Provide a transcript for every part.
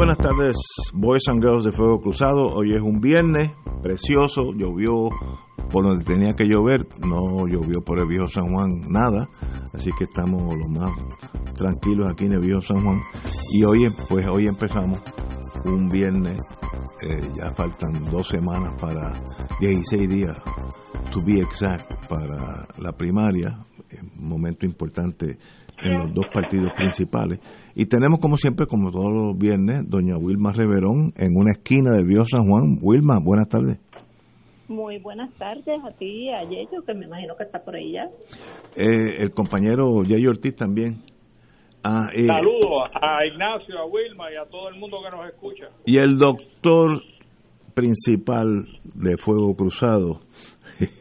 Buenas tardes, Boys and Girls de Fuego Cruzado. Hoy es un viernes precioso, llovió por donde tenía que llover, no llovió por el viejo San Juan nada, así que estamos lo más tranquilos aquí en el viejo San Juan. Y hoy, pues hoy empezamos un viernes, eh, ya faltan dos semanas para 16 días, to be exact, para la primaria, un momento importante en los dos partidos principales. Y tenemos, como siempre, como todos los viernes, doña Wilma Reverón en una esquina del Viejo San Juan. Wilma, buenas tardes. Muy buenas tardes a ti y a Yeyo, que me imagino que está por ahí ya. Eh, el compañero Yeyo Ortiz también. Ah, eh, Saludos a Ignacio, a Wilma y a todo el mundo que nos escucha. Y el doctor principal de Fuego Cruzado,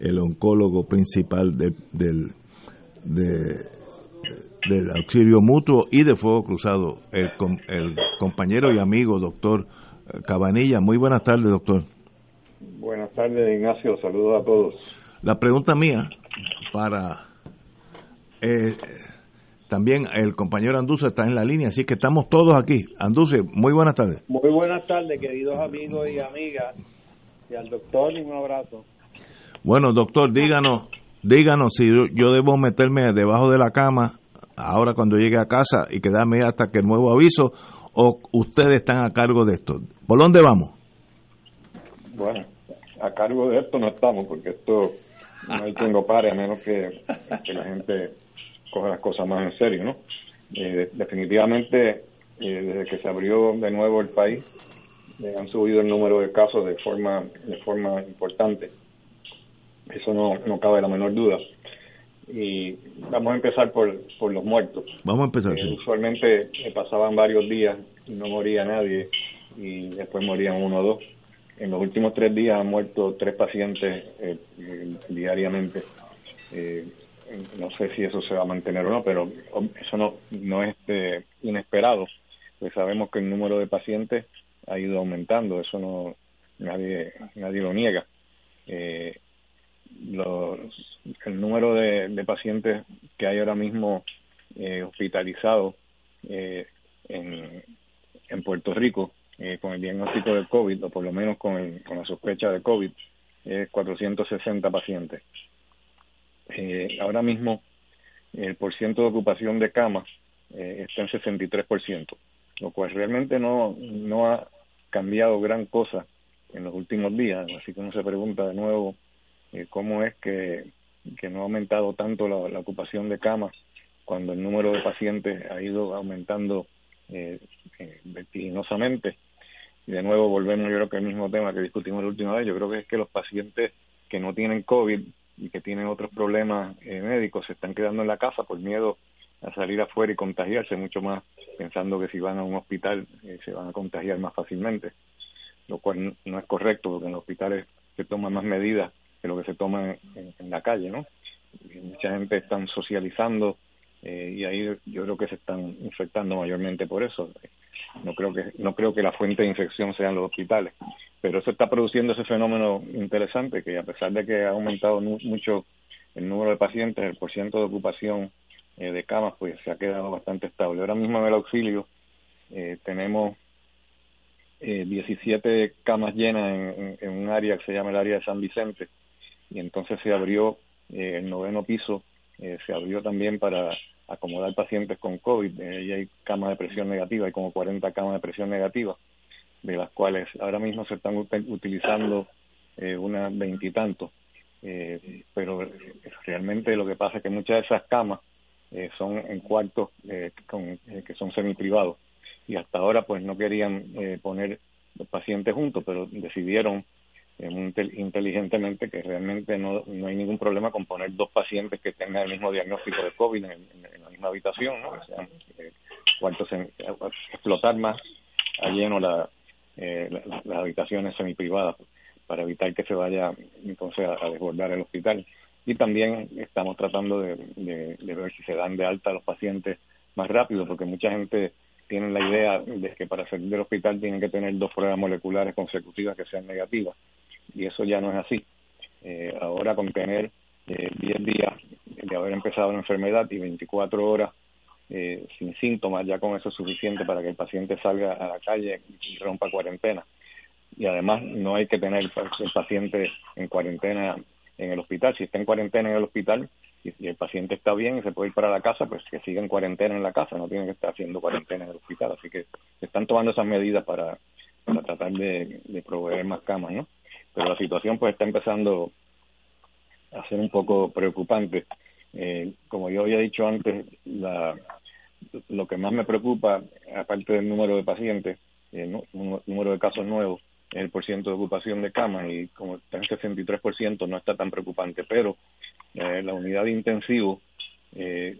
el oncólogo principal de, del, de, del auxilio mutuo y de fuego cruzado, el, el compañero y amigo doctor Cabanilla. Muy buenas tardes, doctor. Buenas tardes, Ignacio. Saludos a todos. La pregunta mía para... Eh, también el compañero Anduce está en la línea, así que estamos todos aquí. Anduce, muy buenas tardes. Muy buenas tardes, queridos amigos y amigas. Y al doctor, un abrazo. Bueno, doctor, díganos, díganos si yo debo meterme debajo de la cama ahora cuando llegue a casa y quedarme hasta que el nuevo aviso o ustedes están a cargo de esto? ¿Por dónde vamos? Bueno, a cargo de esto no estamos porque esto no hay quien lo pare a menos que, la gente coja las cosas más en serio, ¿no? Eh, definitivamente, eh, desde que se abrió de nuevo el país, eh, han subido el número de casos de forma de forma importante. Eso no, no cabe la menor duda y vamos a empezar por, por los muertos. Vamos a empezar. Eh, usualmente pasaban varios días y no moría nadie y después morían uno o dos. En los últimos tres días han muerto tres pacientes eh, diariamente. Eh, no sé si eso se va a mantener o no, pero eso no, no es inesperado. Pues sabemos que el número de pacientes ha ido aumentando, eso no nadie nadie lo niega. Eh, los, el número de, pacientes que hay ahora mismo eh, hospitalizados eh, en, en Puerto Rico eh, con el diagnóstico del COVID, o por lo menos con, con la sospecha de COVID, es 460 pacientes. Eh, ahora mismo el porciento de ocupación de camas eh, está en 63%, lo cual realmente no, no ha cambiado gran cosa en los últimos días, así que uno se pregunta de nuevo eh, cómo es que, no ha aumentado tanto la, ocupación de camas cuando el número de pacientes ha ido aumentando eh, eh, vertiginosamente. Y de nuevo volvemos, yo creo que el mismo tema que discutimos la última vez, yo creo que es que los pacientes que no tienen COVID y que tienen otros problemas eh, médicos se están quedando en la casa por miedo a salir afuera y contagiarse mucho más, pensando que si van a un hospital se van a contagiar más fácilmente, lo cual no es correcto porque en los hospitales se toman más medidas lo que se toma en, la calle, ¿no? mucha gente están socializando eh, y ahí yo creo que se están infectando mayormente por eso. No creo que no creo que la fuente de infección sean los hospitales, pero eso está produciendo ese fenómeno interesante que a pesar de que ha aumentado mucho el número de pacientes, el porcentaje de ocupación eh, de camas pues se ha quedado bastante estable. Ahora mismo en el auxilio eh, tenemos eh, 17 camas llenas en, en, un área que se llama el área de San Vicente y entonces se abrió eh, el noveno piso, eh, se abrió también para acomodar pacientes con COVID, eh, y hay camas de presión negativa, hay como 40 camas de presión negativa, de las cuales ahora mismo se están utilizando eh, unas veintitantos, eh, pero realmente lo que pasa es que muchas de esas camas eh, son en cuartos eh, con, que son semi-privados, y hasta ahora pues no querían poner los pacientes juntos, pero decidieron inteligentemente que realmente no, no hay ningún problema con poner dos pacientes que tengan el mismo diagnóstico de COVID en, la misma habitación, que sean eh, cuantos explotar más a lleno la, eh, las habitaciones semiprivadas para evitar que se vaya entonces a, desbordar el hospital. Y también estamos tratando de, de, ver si se dan de alta a los pacientes más rápido, porque mucha gente tiene la idea de que para salir del hospital tienen que tener dos pruebas moleculares consecutivas que sean negativas, y eso ya no es así. Eh, ahora con tener eh, 10 días de haber empezado la enfermedad y 24 horas eh, sin síntomas, ya con eso es suficiente para que el paciente salga a la calle y rompa cuarentena. Y además no hay que tener el paciente en cuarentena en el hospital. Si está en cuarentena en el hospital y, el paciente está bien y se puede ir para la casa, pues que siga en cuarentena en la casa, no tiene que estar haciendo cuarentena en el hospital. Así que se están tomando esas medidas para, para tratar de, de proveer más camas, ¿no? Pero la situación pues está empezando a ser un poco preocupante. Eh, como yo había dicho antes, la, lo que más me preocupa, aparte del número de pacientes, el eh, número de casos nuevos, el porcentaje de ocupación de camas y como está en 63% no está tan preocupante, pero eh, la unidad de intensivo eh,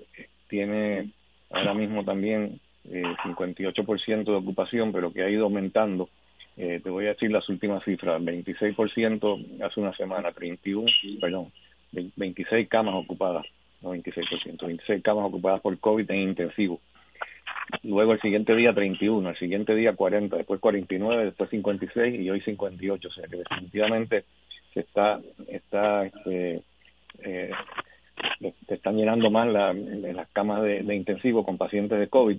tiene ahora mismo también eh, 58% de ocupación, pero que ha ido aumentando. Eh, te voy a decir las últimas cifras, 26% hace una semana, 31, perdón, 26 camas ocupadas, no 26%, 26 camas ocupadas por COVID en intensivo. Luego el siguiente día 31, el siguiente día 40, después 49, después 56 y hoy 58. O sea que definitivamente se está, está este, eh, se están llenando más la, las camas de, de, intensivo con pacientes de COVID.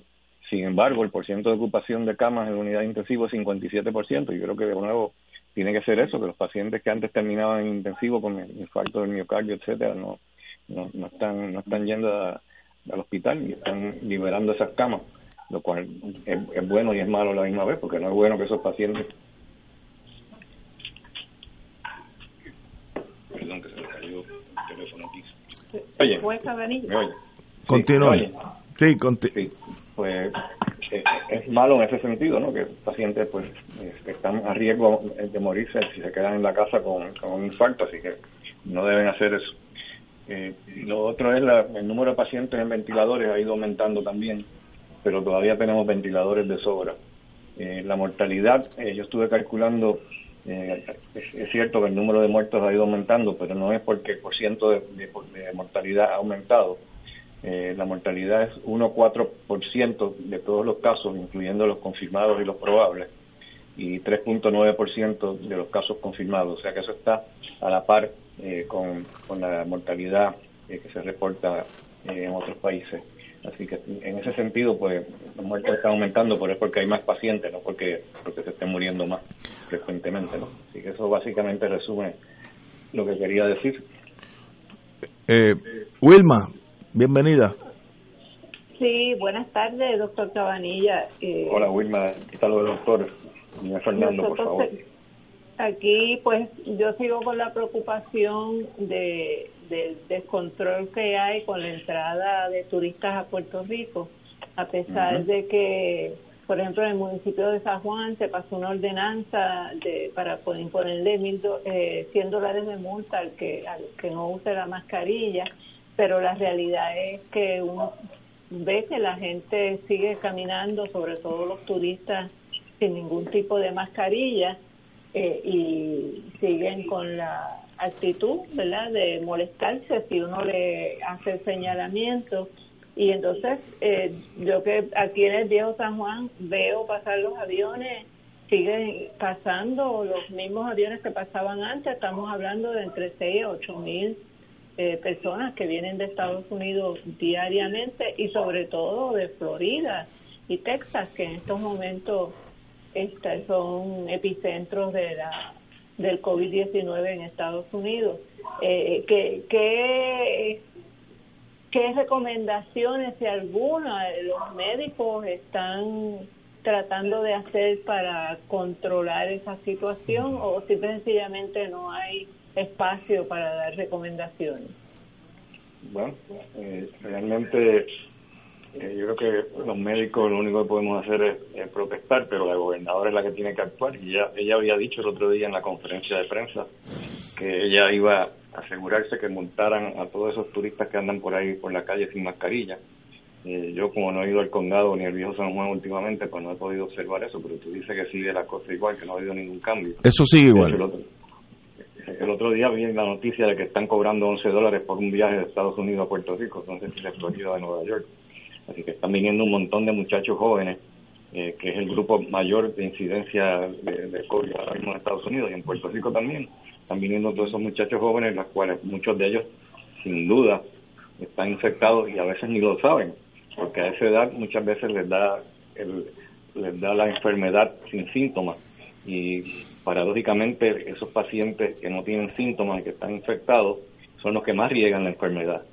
Sin embargo, el porcentaje de ocupación de camas en unidad de intensivo es 57%. Yo creo que de nuevo tiene que ser eso, que los pacientes que antes terminaban en intensivo con el infarto del miocardio, etcétera, no, no, no están no están yendo al hospital y están liberando esas camas, lo cual es, es bueno y es malo a la misma vez, porque no es bueno que esos pacientes perdón que se me cayó el teléfono aquí. Oye, oye? Continúa. Sí, sí, pues eh, es malo en ese sentido, ¿no? Que pacientes pues eh, están a riesgo de morirse si se quedan en la casa con, un infarto, así que no deben hacer eso. Eh, lo otro es la, el número de pacientes en ventiladores ha ido aumentando también, pero todavía tenemos ventiladores de sobra. Eh, la mortalidad, eh, yo estuve calculando, eh, es, cierto que el número de muertos ha ido aumentando, pero no es porque el porcentaje de, de, de mortalidad ha aumentado. La mortalidad es 1,4% de todos los casos, incluyendo los confirmados y los probables, y 3,9% de los casos confirmados. O sea que eso está a la par eh, con, con, la mortalidad eh, que se reporta eh, en otros países. Así que en ese sentido, pues las muertes están aumentando, pero es porque hay más pacientes, no porque, porque se estén muriendo más frecuentemente. ¿no? Así que eso básicamente resume lo que quería decir. Wilma, bienvenida. Sí, buenas tardes, doctor Cabanilla. Hola, Wilma. ¿Qué tal, doctor? Fernando, por favor. Aquí, pues, yo sigo con la preocupación de, del descontrol que hay con la entrada de turistas a Puerto Rico, a pesar de que, por ejemplo, en el municipio de San Juan se pasó una ordenanza de, para poder imponerle mil eh, 100 dólares de multa al que, al que no use la mascarilla, pero la realidad es que uno ve que la gente sigue caminando, sobre todo los turistas, sin ningún tipo de mascarilla eh, y siguen con la actitud, ¿verdad?, de molestarse si uno le hace señalamiento. Y entonces, eh, yo que aquí en el viejo San Juan veo pasar los aviones, siguen pasando los mismos aviones que pasaban antes, estamos hablando de entre 6 a 8 mil eh, personas que vienen de Estados Unidos diariamente y sobre todo de Florida y Texas, que en estos momentos este, son epicentros de la del COVID-19 en Estados Unidos. Eh, ¿qué, qué, ¿Qué recomendaciones, si alguna, los médicos están tratando de hacer para controlar esa situación o si sencillamente no hay espacio para dar recomendaciones? Bueno, eh, realmente eh, yo creo que los médicos lo único que podemos hacer es, protestar, pero la gobernadora es la que tiene que actuar. Y ella, ella había dicho el otro día en la conferencia de prensa que ella iba a asegurarse que multaran a todos esos turistas que andan por ahí por la calle sin mascarilla. Eh, yo como no he ido al condado ni al viejo San Juan últimamente, pues no he podido observar eso, pero tú dices que sigue la cosa igual, que no ha habido ningún cambio. Eso sigue igual. el, otro, día vi la noticia de que están cobrando 11 dólares por un viaje de Estados Unidos a Puerto Rico, sé si la Florida de Nueva York. Así que están viniendo un montón de muchachos jóvenes, eh, que es el grupo mayor de incidencia de, de COVID ahora mismo en Estados Unidos y en Puerto Rico también. Están viniendo todos esos muchachos jóvenes, los cuales muchos de ellos, sin duda, están infectados y a veces ni lo saben porque a esa edad muchas veces les da les da la enfermedad sin síntomas y paradójicamente esos pacientes que no tienen síntomas y que están infectados son los que más riegan la enfermedad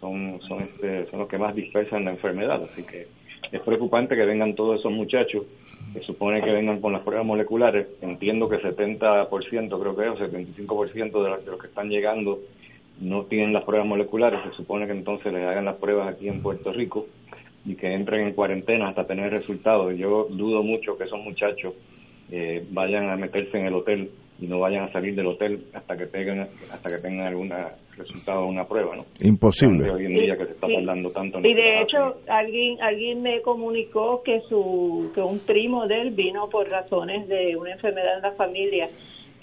son son este, son los que más dispersan la enfermedad así que es preocupante que vengan todos esos muchachos que supone que vengan con las pruebas moleculares entiendo que 70% creo que es o 75% de, de los que están llegando no tienen las pruebas moleculares, se supone que entonces les hagan las pruebas aquí en Puerto Rico y que entren en cuarentena hasta tener resultados. Yo dudo mucho que esos muchachos eh, vayan a meterse en el hotel y no vayan a salir del hotel hasta que tengan hasta que tengan algún resultado de una prueba, ¿no? Imposible. Hoy en día que se está tardando tanto. y de hecho alguien alguien me comunicó que su que un primo de él vino por razones de una enfermedad en la familia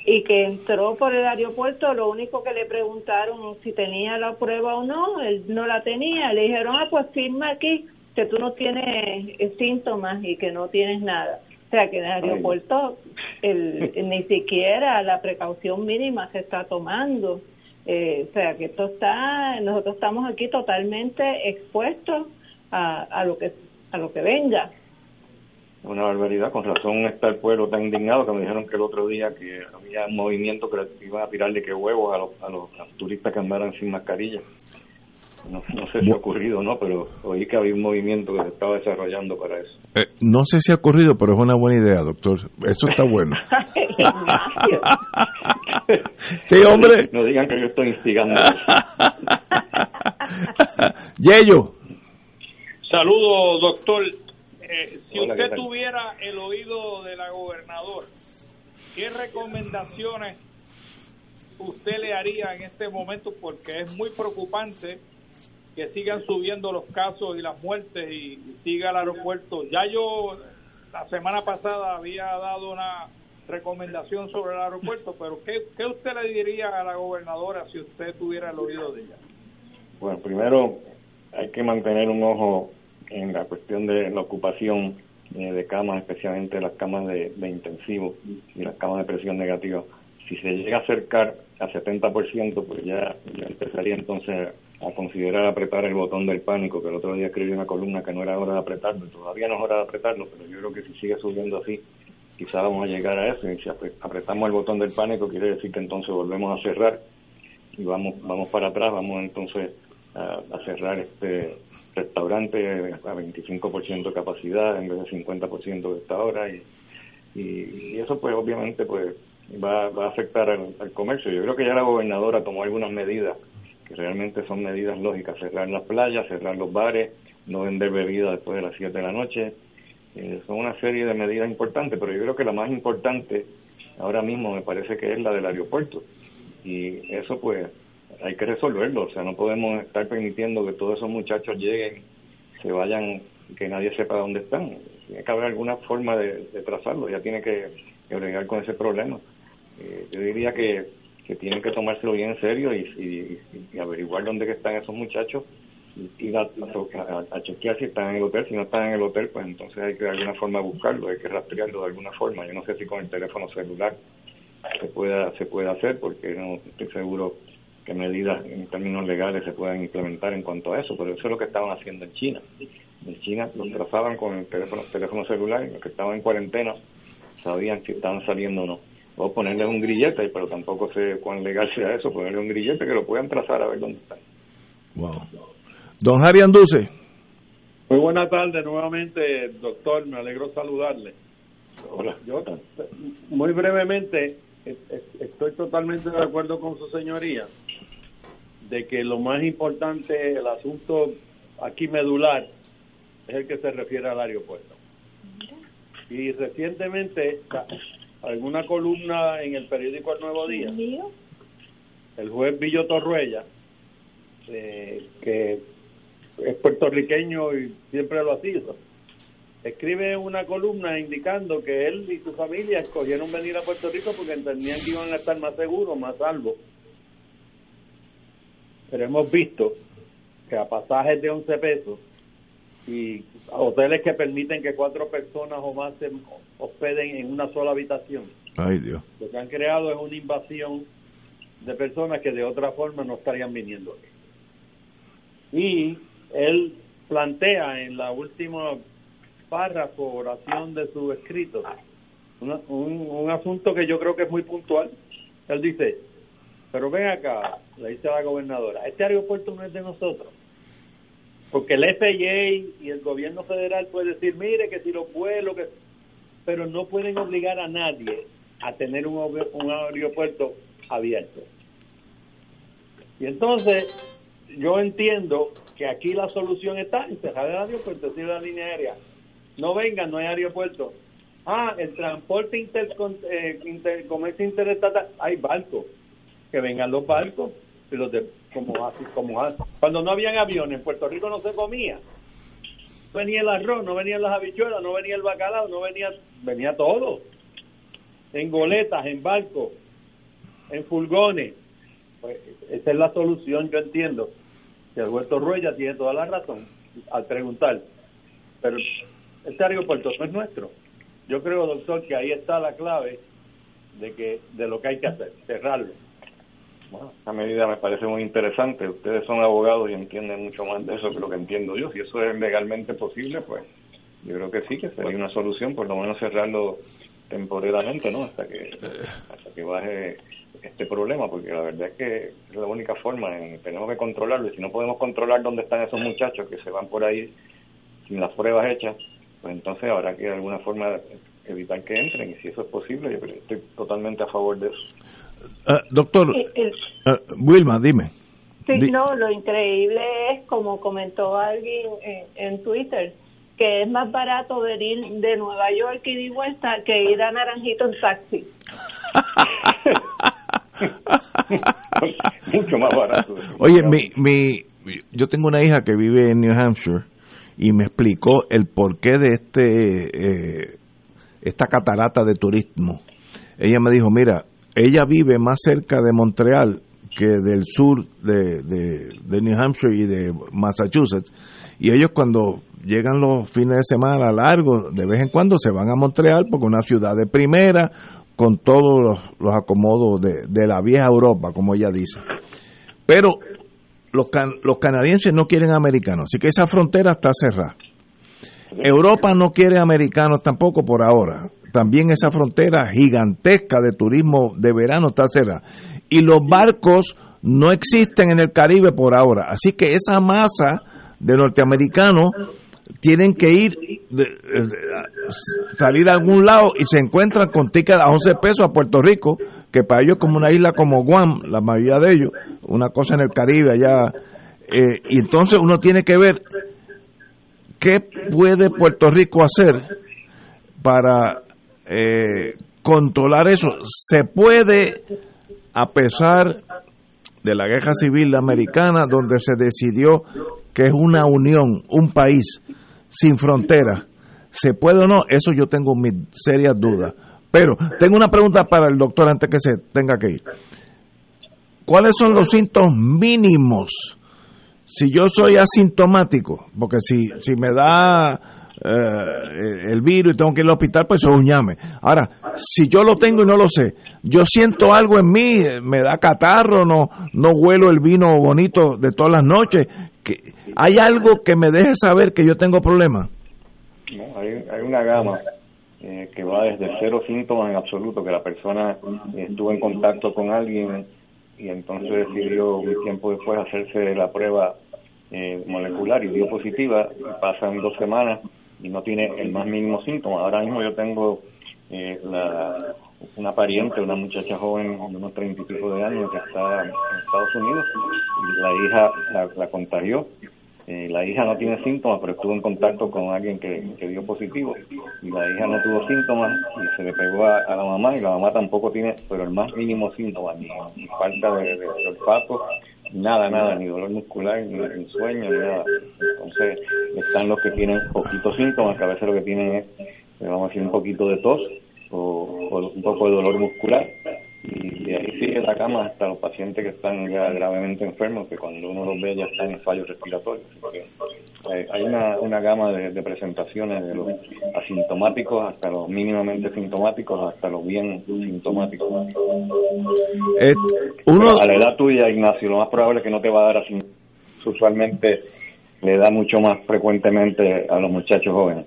y que entró por el aeropuerto, lo único que le preguntaron si tenía la prueba o no, él no la tenía, le dijeron, ah, pues firma aquí que tú no tienes eh, síntomas y que no tienes nada. O sea, que en el aeropuerto el, ni siquiera la precaución mínima se está tomando. Eh, o sea, que esto está, nosotros estamos aquí totalmente expuestos a, a lo que a lo que venga una barbaridad. Con razón está el pueblo tan indignado que me dijeron que el otro día que había un movimiento que iban a tirarle que huevos a los, a los, turistas que andaran sin mascarilla. No, sé si ha ocurrido o no, pero oí que había un movimiento que se estaba desarrollando para eso. Eh, no sé si ha ocurrido, pero es una buena idea, doctor. Eso está bueno. sí, hombre. No digan que yo estoy instigando. Yello. Saludos, doctor. Eh, si usted tuviera el oído de la gobernadora, ¿qué recomendaciones usted le haría en este momento? Porque es muy preocupante que sigan subiendo los casos y las muertes y, siga el aeropuerto. Ya yo la semana pasada había dado una recomendación sobre el aeropuerto, pero ¿qué, ¿qué usted le diría a la gobernadora si usted tuviera el oído de ella? Bueno, primero hay que mantener un ojo en la cuestión de la ocupación eh, de camas, especialmente las camas de, intensivo y las camas de presión negativa. Si se llega a acercar a 70%, pues ya, ya empezaría entonces a considerar apretar el botón del pánico, que el otro día escribí una columna que no era hora de apretarlo, todavía no es hora de apretarlo, pero yo creo que si sigue subiendo así, quizás vamos a llegar a eso, y si apretamos el botón del pánico, quiere decir que entonces volvemos a cerrar y vamos vamos para atrás, vamos entonces a, cerrar este restaurante a 25% de capacidad en vez de 50% de esta hora y, y, eso pues obviamente pues va, va a afectar al, comercio. Yo creo que ya la gobernadora tomó algunas medidas que realmente son medidas lógicas, cerrar las playas, cerrar los bares, no vender bebidas después de las 7 de la noche. Eh, son una serie de medidas importantes, pero yo creo que la más importante ahora mismo me parece que es la del aeropuerto. Y eso pues hay que resolverlo, o sea, no podemos estar permitiendo que todos esos muchachos lleguen, se vayan, que nadie sepa dónde están. Tiene que haber alguna forma de, trazarlo, ya tiene que, que con ese problema. Eh, yo diría que, que tienen que tomárselo bien en serio y, averiguar dónde están esos muchachos y ir a, chequear si están en el hotel. Si no están en el hotel, pues entonces hay que de alguna forma buscarlo, hay que rastrearlo de alguna forma. Yo no sé si con el teléfono celular se pueda, se puede hacer, porque no estoy seguro qué medidas en términos legales se puedan implementar en cuanto a eso, pero eso es lo que estaban haciendo en China. En China los trazaban con el teléfono, teléfono celular y los que estaban en cuarentena sabían si estaban saliendo o no. O ponerles un grillete, pero tampoco sé cuán legal sea eso, ponerle un grillete que lo puedan trazar a ver dónde están. Wow. Don Javi Anduce. Muy buena tarde nuevamente, doctor, me alegro saludarle. Hola. Yo, muy brevemente, estoy totalmente de acuerdo con su señoría de que lo más importante, el asunto aquí medular, es el que se refiere al aeropuerto. Y recientemente, alguna columna en el periódico El Nuevo Día, el juez Villo Torruella, eh, que es puertorriqueño y siempre lo ha sido. Escribe una columna indicando que él y su familia escogieron venir a Puerto Rico porque entendían que iban a estar más seguros, más salvos. Pero hemos visto que a pasajes de 11 pesos y hoteles que permiten que cuatro personas o más se hospeden en una sola habitación. Ay, Dios. Lo que han creado es una invasión de personas que de otra forma no estarían viniendo aquí. Y él plantea en la última párrafo, oración de su escrito, un, un asunto que yo creo que es muy puntual. Él dice, pero ven acá, le dice a la gobernadora, este aeropuerto no es de nosotros. Porque el FAA y el gobierno federal puede decir, mire que si lo vuelos, que... pero no pueden obligar a nadie a tener un, un aeropuerto abierto. Y entonces yo entiendo que aquí la solución está en cerrar el aeropuerto, decir la línea aérea. No vengan, no hay aeropuerto. Ah, el transporte inter, eh, inter, comercio interestatal, hay barcos. Que vengan los barcos, los de, como así, como así. Cuando no habían aviones, en Puerto Rico no se comía. No venía el arroz, no venían las habichuelas, no venía el bacalao, no venía, venía todo. En goletas, en barcos, en furgones. Pues esa es la solución, yo entiendo. Que Alberto Ruella tiene toda la razón al preguntar. Pero este aeropuerto no es nuestro. Yo creo, doctor, que ahí está la clave de que de lo que hay que hacer, cerrarlo. Bueno, esta medida me parece muy interesante. Ustedes son abogados y entienden mucho más de eso que lo que entiendo yo. Si eso es legalmente posible, pues yo creo que sí, que sería una solución, por lo menos cerrarlo temporalmente, ¿no? Hasta que hasta que baje este problema, porque la verdad es que es la única forma, tenemos que controlarlo, y si no podemos controlar dónde están esos muchachos que se van por ahí sin las pruebas hechas, pues entonces habrá que de alguna forma evitar que entren, y si eso es posible, yo estoy totalmente a favor de eso. Ah, doctor, uh, Wilma, dime. Sí, no, lo increíble es, como comentó alguien en, Twitter, que es más barato venir de Nueva York y de vuelta que ir a Naranjito en taxi. Mucho más barato. Oye, mi, mi, yo tengo una hija que vive en New Hampshire y me explicó el porqué de este eh, esta catarata de turismo. Ella me dijo, mira, ella vive más cerca de Montreal que del sur de, New Hampshire y de Massachusetts. Y ellos cuando llegan los fines de semana largos, de vez en cuando se van a Montreal porque es una ciudad de primera, con todos los, acomodos de, de, la vieja Europa, como ella dice. Pero los, los canadienses no quieren americanos, así que esa frontera está cerrada. Europa no quiere americanos tampoco por ahora. También esa frontera gigantesca de turismo de verano está cerrada. Y los barcos no existen en el Caribe por ahora. Así que esa masa de norteamericanos tienen que ir, salir a algún lado y se encuentran con tickets a 11 pesos a Puerto Rico, que para ellos como una isla como Guam, la mayoría de ellos, una cosa en el Caribe allá. Eh, y entonces uno tiene que ver qué puede Puerto Rico hacer para eh, controlar eso. Se puede, a pesar de la guerra civil americana, donde se decidió que es una unión, un país sin fronteras. ¿Se puede o no? Eso yo tengo mis serias dudas. Pero tengo una pregunta para el doctor antes que se tenga que ir. ¿Cuáles son los síntomas mínimos? Si yo soy asintomático, porque si, si me da eh, el virus y tengo que ir al hospital, pues eso es un llame. Ahora, si yo lo tengo y no lo sé, yo siento algo en mí, me da catarro, no, no huelo el vino bonito de todas las noches, que ¿Hay algo que me deje saber que yo tengo problemas? No, hay, una gama eh, que va desde cero síntomas en absoluto, que la persona estuvo en contacto con alguien y entonces decidió un tiempo después hacerse la prueba eh, molecular y dio positiva, pasan dos semanas y no tiene el más mínimo síntoma. Ahora mismo yo tengo eh, la, una pariente, una muchacha joven de unos treinta y pico de años que está en Estados Unidos y la hija la, la contagió eh, la hija no tiene síntomas, pero estuvo en contacto con alguien que, dio positivo y la hija no tuvo síntomas y se le pegó a, la mamá y la mamá tampoco tiene, pero el más mínimo síntoma, ni, falta de, olfato, nada, nada, ni dolor muscular, ni, sueño, ni nada. Entonces están los que tienen poquitos síntomas, que a veces lo que tienen es, vamos a decir, un poquito de tos o un poco de dolor muscular y de ahí sigue la cama hasta los pacientes que están ya gravemente enfermos, que cuando uno los ve ya están en fallos respiratorios. hay una, una gama de, presentaciones de los asintomáticos hasta los mínimamente sintomáticos hasta los bien sintomáticos. Eh, uno... A la edad tuya, Ignacio, lo más probable es que no te va a dar así. Usualmente le da mucho más frecuentemente a los muchachos jóvenes.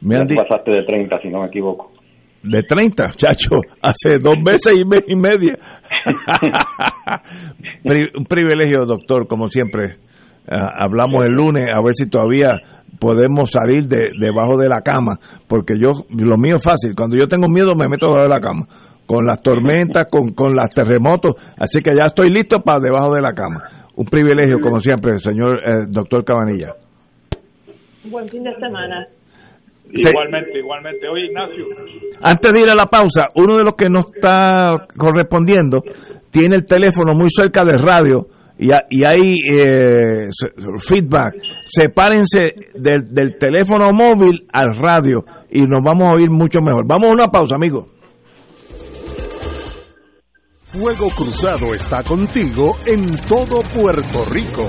Me han pasaste de 30, si no me equivoco de 30, chacho, hace dos veces y, mes y media. un privilegio, doctor, como siempre. Ah, hablamos el lunes a ver si todavía podemos salir de debajo de la cama, porque yo, lo mío es fácil, cuando yo tengo miedo me meto debajo de la cama, con las tormentas, con, con los terremotos, así que ya estoy listo para debajo de la cama. Un privilegio, como siempre, señor eh, doctor Cabanilla. Buen fin de semana. Igualmente, igualmente. Oye, Ignacio. Antes de ir a la pausa, uno de los que no está correspondiendo tiene el teléfono muy cerca del radio y, y hay eh, feedback. Sepárense del, del teléfono móvil al radio y nos vamos a oír mucho mejor. Vamos a una pausa, amigos. Fuego Cruzado está contigo en todo Puerto Rico.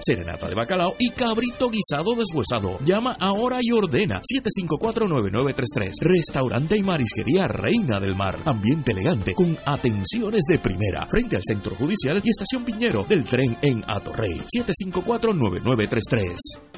serenata de bacalao y cabrito guisado deshuesado. Llama ahora y ordena 754-9933. Restaurante y marisquería Reina del Mar. Ambiente elegante con atenciones de primera. Frente al Centro Judicial y Estación Piñero del tren en Atorrey. 754-9933.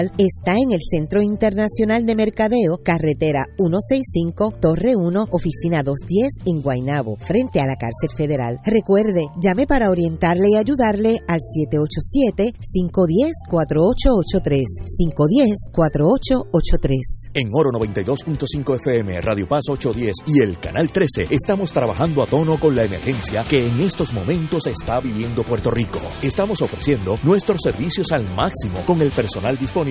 está en el Centro Internacional de Mercadeo, carretera 165, Torre 1, oficina 210 en Guaynabo, frente a la cárcel federal. Recuerde, llame para orientarle y ayudarle al 787-510-4883, 510-4883. En Oro 92.5 FM, Radio Paz 810 y el Canal 13 estamos trabajando a tono con la emergencia que en estos momentos está viviendo Puerto Rico. Estamos ofreciendo nuestros servicios al máximo con el personal disponible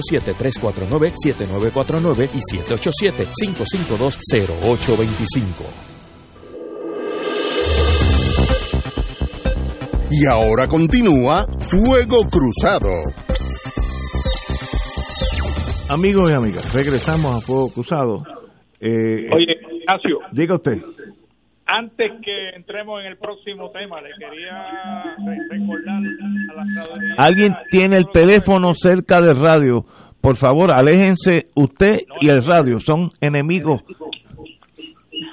787-349-7949 y 787-552-0825. Y ahora continúa Fuego Cruzado. Amigos y amigas, regresamos a Fuego Cruzado. Eh, Oye, Ignacio. Diga usted. Antes que entremos en el próximo tema, le quería recordar a la Alguien tiene el teléfono cerca del radio por favor, aléjense usted y el radio, son enemigos.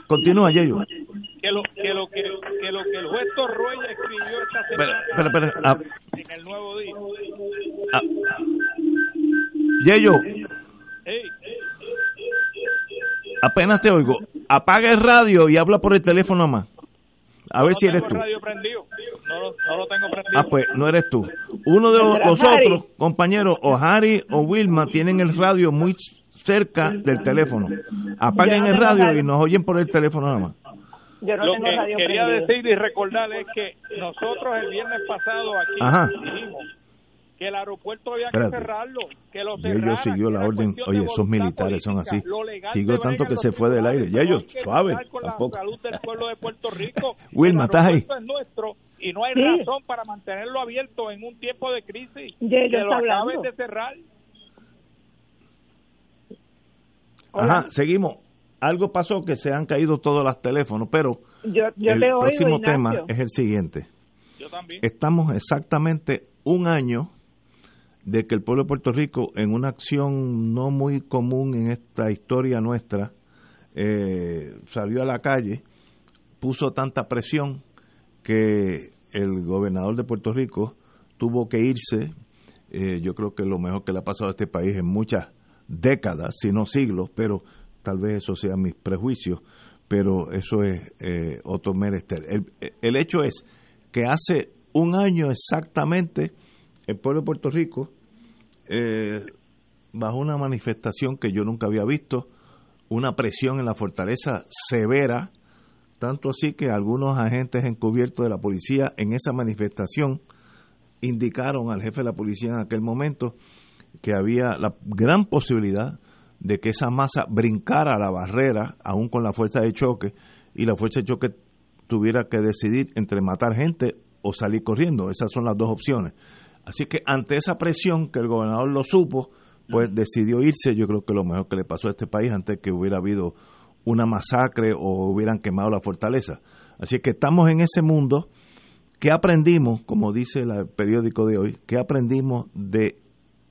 Continúa, Yeyo. Que lo que, lo que, que, lo que el juez Torruella escribió esta semana. Ah. en el nuevo día. Ah. Yeyo. Apenas te oigo. Apaga el radio y habla por el teléfono más. A ver si eres tú. Radio prendido. No, no, lo tengo prendido. Ah, pues no eres tú. Uno de los, otros compañeros, o Harry o Wilma, tienen el radio muy cerca del teléfono. Apaguen el radio y nos oyen por el teléfono nada más. Yo no Lo tengo que radio quería prendido. decir y recordar es que nosotros el viernes pasado aquí dijimos que el aeropuerto había Espérate. que cerrarlo, que lo Y cerraran. ellos siguió la orden. Oye, esos militares son así. política. Lo legal Siguió tanto que se fue del aire. Y ellos, no hay que suave, tampoco. la salud del pueblo de Puerto Rico. Wilma, El ¿estás ahí? es nuestro y no hay Sí. razón para mantenerlo abierto en un tiempo de crisis. Ya, que lo acaben de cerrar. Ajá, seguimos. Algo pasó que se han caído todos los teléfonos, pero Yo, yo el te oigo, próximo Ignacio. tema es el siguiente. Yo también. Estamos exactamente un año de que el pueblo de Puerto Rico, en una acción no muy común en esta historia nuestra, eh, salió a la calle, puso tanta presión que el gobernador de Puerto Rico tuvo que irse. Eh, yo creo que lo mejor que le ha pasado a este país en muchas décadas, si no siglos, pero tal vez eso sea mis prejuicios, pero eso es eh, otro menester. El, el hecho es que hace un año exactamente el pueblo de Puerto Rico, eh, bajo una manifestación que yo nunca había visto, una presión en la fortaleza severa, tanto así que algunos agentes encubiertos de la policía en esa manifestación indicaron al jefe de la policía en aquel momento que había la gran posibilidad de que esa masa brincara la barrera, aún con la fuerza de choque, y la fuerza de choque tuviera que decidir entre matar gente o salir corriendo. Esas son las dos opciones. Así que ante esa presión que el gobernador lo supo, pues decidió irse. Yo creo que lo mejor que le pasó a este país antes que hubiera habido una masacre o hubieran quemado la fortaleza. Así que estamos en ese mundo. ¿Qué aprendimos, como dice el periódico de hoy, qué aprendimos de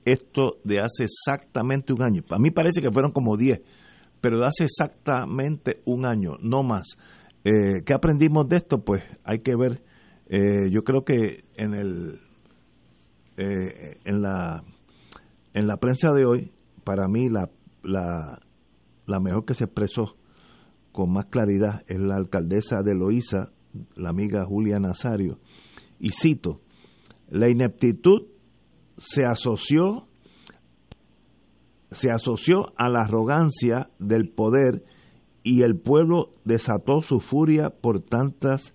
esto de hace exactamente un año? A mí parece que fueron como 10, pero de hace exactamente un año, no más. Eh, ¿Qué aprendimos de esto? Pues hay que ver. Eh, yo creo que en el eh, en la en la prensa de hoy, para mí la, la, la mejor que se expresó con más claridad es la alcaldesa de Loíza, la amiga Julia Nazario, y cito, la ineptitud se asoció se asoció a la arrogancia del poder y el pueblo desató su furia por tantas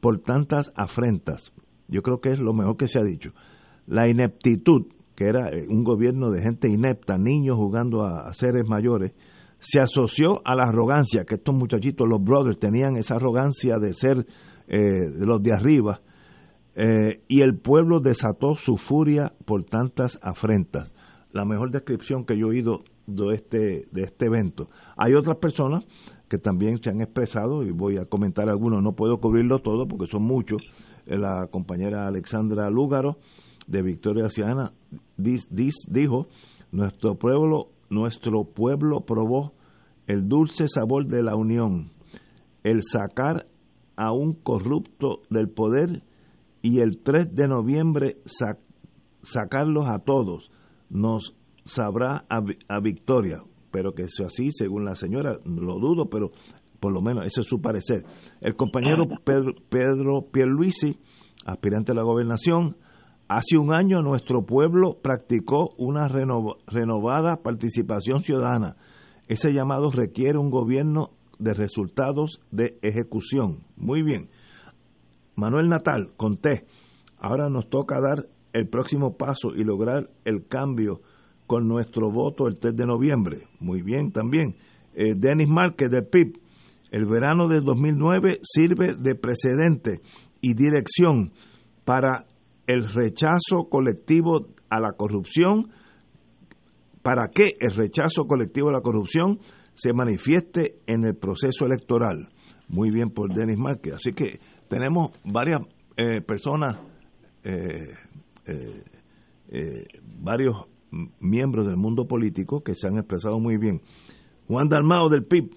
por tantas afrentas. Yo creo que es lo mejor que se ha dicho. La ineptitud, que era eh, un gobierno de gente inepta, niños jugando a, seres mayores, se asoció a la arrogancia, que estos muchachitos, los brothers, tenían esa arrogancia de ser eh, los de arriba, eh, y el pueblo desató su furia por tantas afrentas. La mejor descripción que yo he oído de este, de este evento. Hay otras personas que también se han expresado, y voy a comentar algunos, no puedo cubrirlo todo porque son muchos. Eh, La compañera Alexandra Lúgaro de Victoria Ciudadana dis- dis- dijo, nuestro pueblo, nuestro pueblo probó el dulce sabor de la unión, el sacar a un corrupto del poder y el 3 de noviembre sa- sacarlos a todos nos sabrá a, a victoria. Pero que eso así, según la señora, lo dudo, pero por lo menos ese es su parecer. El compañero Pedro, Pedro Pierluisi, aspirante a la gobernación, hace un año nuestro pueblo practicó una renova- renovada participación ciudadana. Ese llamado requiere un gobierno de resultados de ejecución. Muy bien. Manuel Natal, conté, ahora nos toca dar el próximo paso y lograr el cambio con nuestro voto el 3 de noviembre. Muy bien también. Eh, Denis Márquez del PIB, el verano de 2009 sirve de precedente y dirección para el rechazo colectivo a la corrupción, para que el rechazo colectivo a la corrupción se manifieste en el proceso electoral. Muy bien por Denis Márquez. Así que tenemos varias eh, personas, eh, eh, varios miembros del mundo político que se han expresado muy bien. Juan Dalmao del PIB,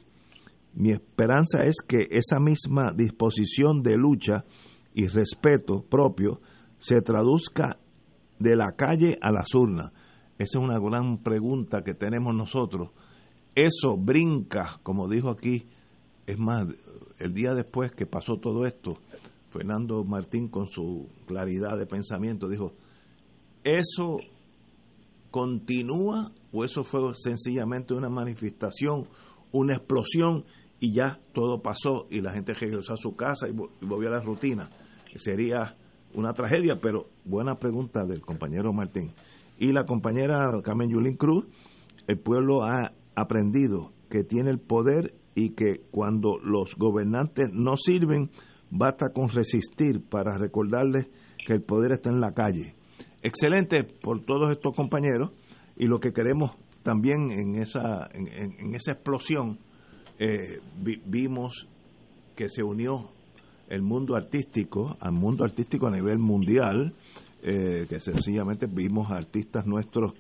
mi esperanza es que esa misma disposición de lucha y respeto propio se traduzca de la calle a las urnas. Esa es una gran pregunta que tenemos nosotros. Eso brinca, como dijo aquí, es más, el día después que pasó todo esto, Fernando Martín con su claridad de pensamiento dijo, ¿eso continúa o eso fue sencillamente una manifestación, una explosión y ya todo pasó y la gente regresó a su casa y volvió a la rutina. Sería una tragedia, pero buena pregunta del compañero Martín. Y la compañera Carmen Yulín Cruz, el pueblo ha aprendido que tiene el poder y que cuando los gobernantes no sirven, basta con resistir para recordarles que el poder está en la calle. Excelente por todos estos compañeros y lo que queremos también en esa, en, esa explosión, eh, vimos que se unió el mundo artístico al mundo artístico a nivel mundial, eh, que sencillamente vimos artistas nuestros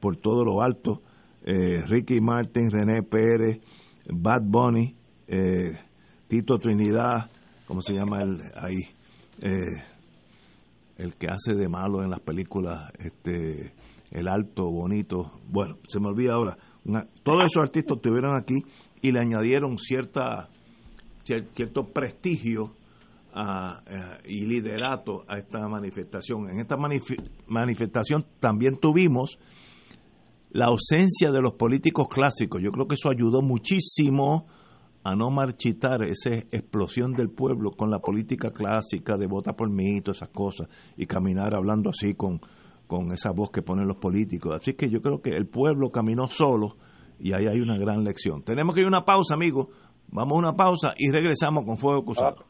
por todo lo alto, eh, Ricky Martin, René Pérez, Bad Bunny, eh, Tito Trinidad, ¿cómo se llama el ahí? El que hace de malo en las películas, este, el alto, bonito, bueno, se me olvida ahora. todos esos artistas estuvieron aquí y le añadieron cierta cierto prestigio y liderato a esta manifestación. En esta manifestación también tuvimos la ausencia de los políticos clásicos. Yo creo que eso ayudó muchísimo a no marchitar esa explosión del pueblo con la política clásica de vota por mí todas esas cosas y caminar hablando así con, con esa voz que ponen los políticos. Así que yo creo que el pueblo caminó solo y ahí hay una gran lección. Tenemos que ir a una pausa, amigos. Vamos a una pausa y regresamos con Fuego Cruzado.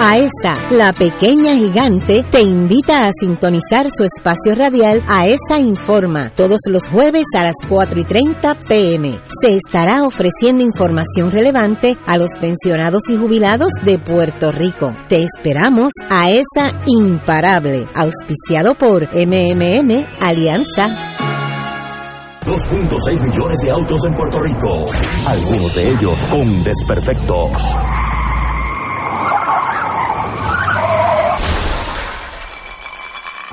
AESA, la pequeña gigante, te invita a sintonizar su espacio radial AESA Informa todos los jueves a las 4 y 30 pm. Se estará ofreciendo información relevante a los pensionados y jubilados de Puerto Rico. Te esperamos AESA Imparable, auspiciado por MMM Alianza. 2.6 millones de autos en Puerto Rico, algunos de ellos con desperfectos.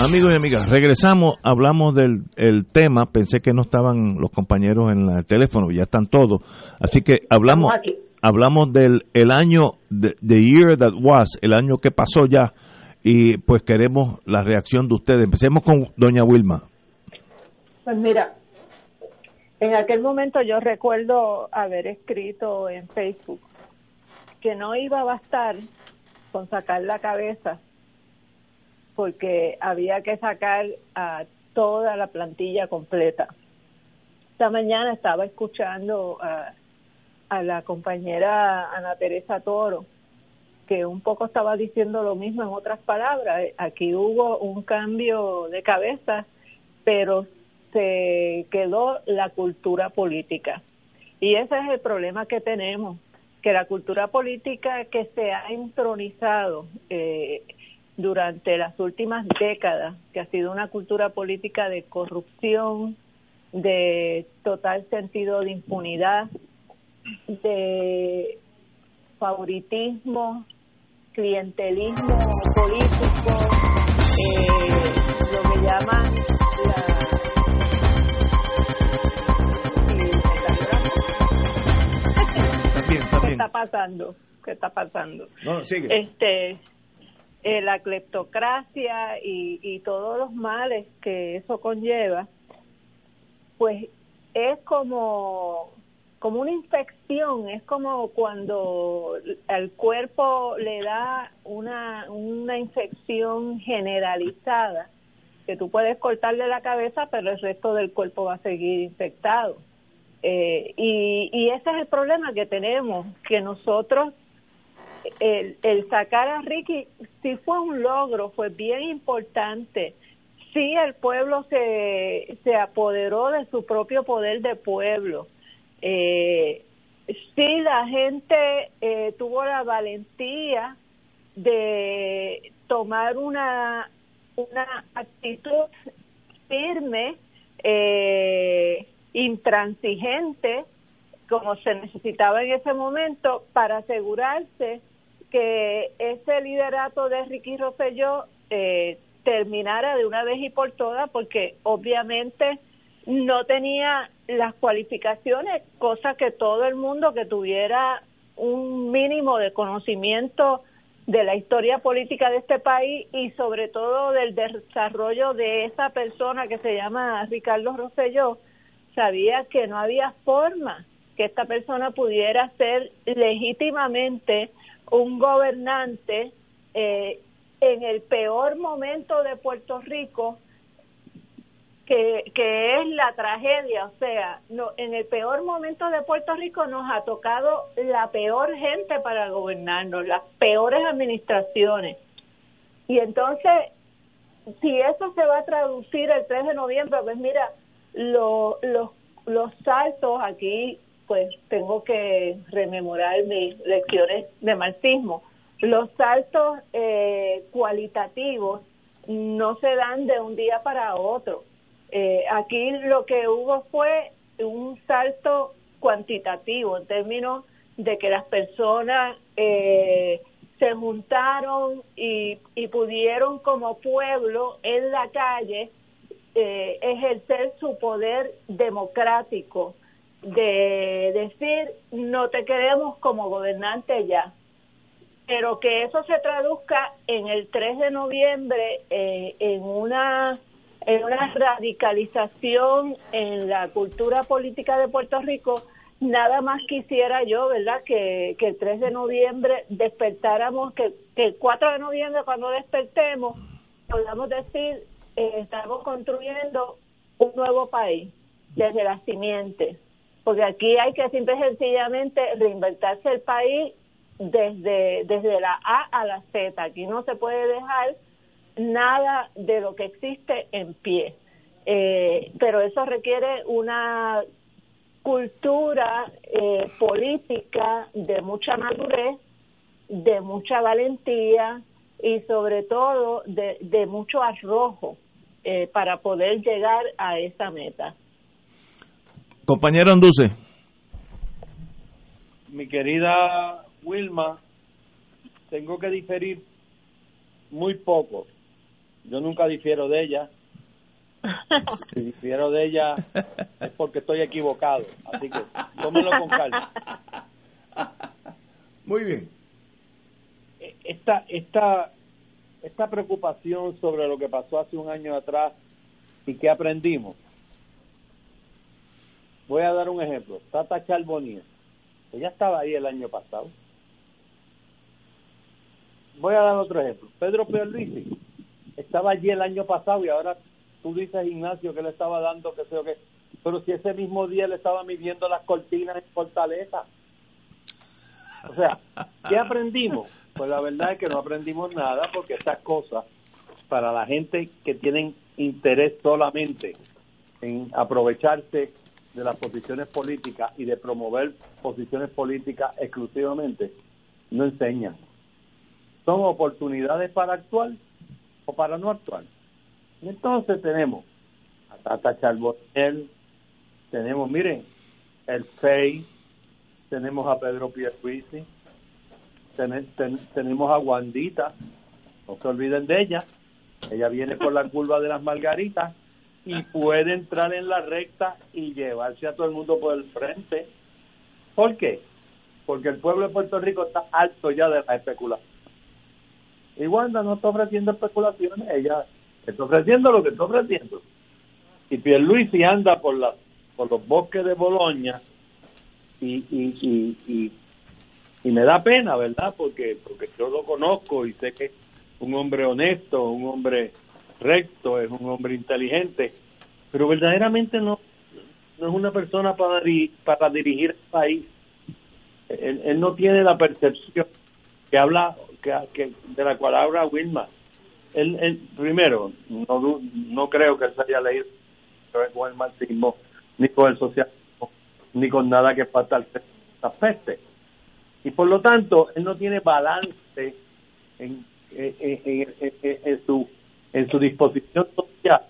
Amigos y amigas, regresamos, hablamos del el tema, pensé que no estaban los compañeros en el teléfono, ya están todos, así que hablamos hablamos del el año, the, year that was, el año que pasó ya, y pues queremos la reacción de ustedes. Empecemos con doña Wilma. Pues mira, en aquel momento yo recuerdo haber escrito en Facebook que no iba a bastar con sacar la cabeza porque había que sacar a toda la plantilla completa. Esta mañana estaba escuchando a, a la compañera Ana Teresa Toro, que un poco estaba diciendo lo mismo en otras palabras. Aquí hubo un cambio de cabeza, pero se quedó la cultura política. Y ese es el problema que tenemos, que la cultura política que se ha entronizado eh, durante las últimas décadas, que ha sido una cultura política de corrupción, de total sentido de impunidad, de favoritismo, clientelismo político, eh, lo que llaman ¿Qué está pasando? ¿Qué está pasando? No, sigue. Este, eh, la cleptocracia y, y todos los males que eso conlleva, pues es como como una infección, es como cuando al cuerpo le da una, una infección generalizada, que tú puedes cortarle la cabeza, pero el resto del cuerpo va a seguir infectado. Eh, y, y ese es el problema que tenemos, que nosotros, el, el sacar a Ricky, sí fue un logro, fue bien importante. Sí, el pueblo se, se apoderó de su propio poder de pueblo. Eh, sí, la gente eh, tuvo la valentía de tomar una, una actitud firme eh, intransigente como se necesitaba en ese momento para asegurarse que ese liderato de Ricky Rosselló eh, terminara de una vez y por todas porque obviamente no tenía las cualificaciones, cosa que todo el mundo que tuviera un mínimo de conocimiento de la historia política de este país y sobre todo del desarrollo de esa persona que se llama Ricardo Rosselló, sabía que no había forma que esta persona pudiera ser legítimamente un gobernante eh, en el peor momento de Puerto Rico, que, que es la tragedia, o sea, no, en el peor momento de Puerto Rico nos ha tocado la peor gente para gobernarnos, las peores administraciones. Y entonces, si eso se va a traducir el 3 de noviembre, pues mira, lo, los, los saltos aquí, pues tengo que rememorar mis lecciones de marxismo. Los saltos eh, cualitativos no se dan de un día para otro. Eh, aquí lo que hubo fue un salto cuantitativo en términos de que las personas eh, se juntaron y, y pudieron como pueblo en la calle eh, ejercer su poder democrático de decir no te queremos como gobernante ya pero que eso se traduzca en el 3 de noviembre eh, en una en una radicalización en la cultura política de Puerto Rico nada más quisiera yo, ¿verdad? Que, que el 3 de noviembre despertáramos, que, que el 4 de noviembre cuando despertemos podamos decir eh, estamos construyendo un nuevo país desde la simiente, porque aquí hay que simple y sencillamente reinventarse el país desde, desde la A a la Z. Aquí no se puede dejar nada de lo que existe en pie. Eh, pero eso requiere una cultura eh, política de mucha madurez, de mucha valentía y sobre todo de, de mucho arrojo eh, para poder llegar a esa meta. Compañero Anduce. Mi querida Wilma, tengo que diferir muy poco. Yo nunca difiero de ella. Si difiero de ella es porque estoy equivocado. Así que tómelo con calma. Muy bien. Esta, esta esta preocupación sobre lo que pasó hace un año atrás y qué aprendimos. Voy a dar un ejemplo. Tata Charbonnier, ella estaba ahí el año pasado. Voy a dar otro ejemplo. Pedro Pierluisi estaba allí el año pasado y ahora tú dices, Ignacio, que le estaba dando, que sé yo qué. Pero si ese mismo día le estaba midiendo las cortinas en Fortaleza. O sea, ¿qué aprendimos? Pues la verdad es que no aprendimos nada porque estas cosas, para la gente que tienen interés solamente en aprovecharse de las posiciones políticas y de promover posiciones políticas exclusivamente, no enseñan. Son oportunidades para actuar o para no actuar. Entonces tenemos a Tata tenemos, miren, el FEI, tenemos a Pedro Pierluisi, tenemos a Wandita, no se olviden de ella, ella viene por la curva de las margaritas y puede entrar en la recta y llevarse a todo el mundo por el frente. ¿Por qué? Porque el pueblo de Puerto Rico está alto ya de la especulación. Y no está ofreciendo especulaciones, ella está ofreciendo lo que está ofreciendo. Y Pierluisi anda por la por los bosques de Boloña y, y, y, y, me da pena, ¿verdad? Porque, porque yo lo conozco y sé que un hombre honesto, un hombre recto, es un hombre inteligente, pero verdaderamente no, no es una persona para, para dirigir el país. Él, no tiene la percepción que habla que, de la cual habla Wilma. Él, él, no, no creo que él se haya leído con el marxismo ni con el socialismo, ni con nada que falta peste. Y por lo tanto, él no tiene balance en, en, en, su, en su disposición social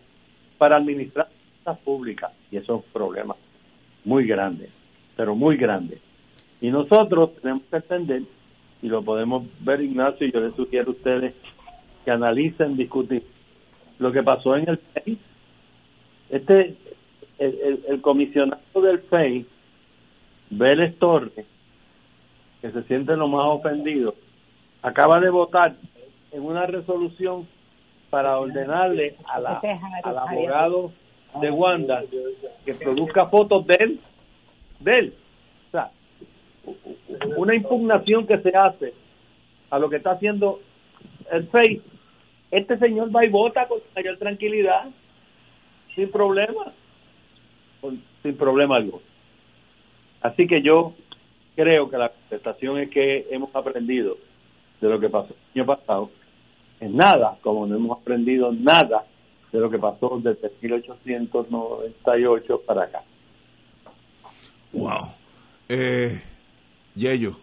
para administrar las públicas. Y eso es un problema muy grande, pero muy grande. Y nosotros tenemos que entender, y lo podemos ver, Ignacio, y yo les sugiero a ustedes que analicen, discutir lo que pasó en el país. Este, el, el, comisionado del FEI, Vélez Torres, que se siente lo más ofendido, acaba de votar en una resolución para ordenarle a la, al abogado de Wanda que produzca fotos de él, de él. O sea, una impugnación que se hace a lo que está haciendo el FEI, este señor va y vota con mayor tranquilidad, sin problema sin problema alguno. Así que yo creo que la contestación es que hemos aprendido de lo que pasó el año pasado. En nada, como no hemos aprendido nada de lo que pasó desde 1898 para acá. Wow. Eh, Yello.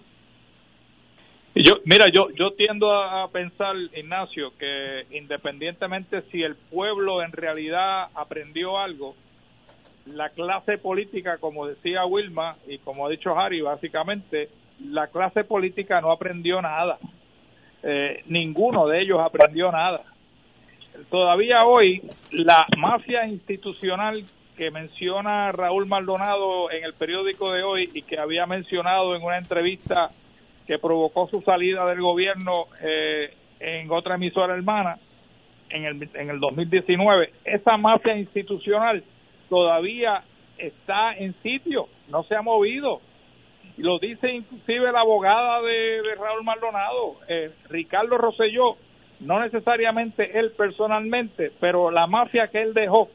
Yo, mira, yo, yo tiendo a pensar, Ignacio, que independientemente si el pueblo en realidad aprendió algo, la clase política, como decía Wilma y como ha dicho Harry, básicamente la clase política no aprendió nada. Eh, ninguno de ellos aprendió nada. Todavía hoy la mafia institucional que menciona Raúl Maldonado en el periódico de hoy y que había mencionado en una entrevista que provocó su salida del gobierno eh, en otra emisora hermana en el, en el 2019, esa mafia institucional todavía está en sitio, no se ha movido. Lo dice inclusive la abogada de, Raúl Maldonado, eh, Ricardo Rosselló, no necesariamente él personalmente, pero la mafia que él dejó,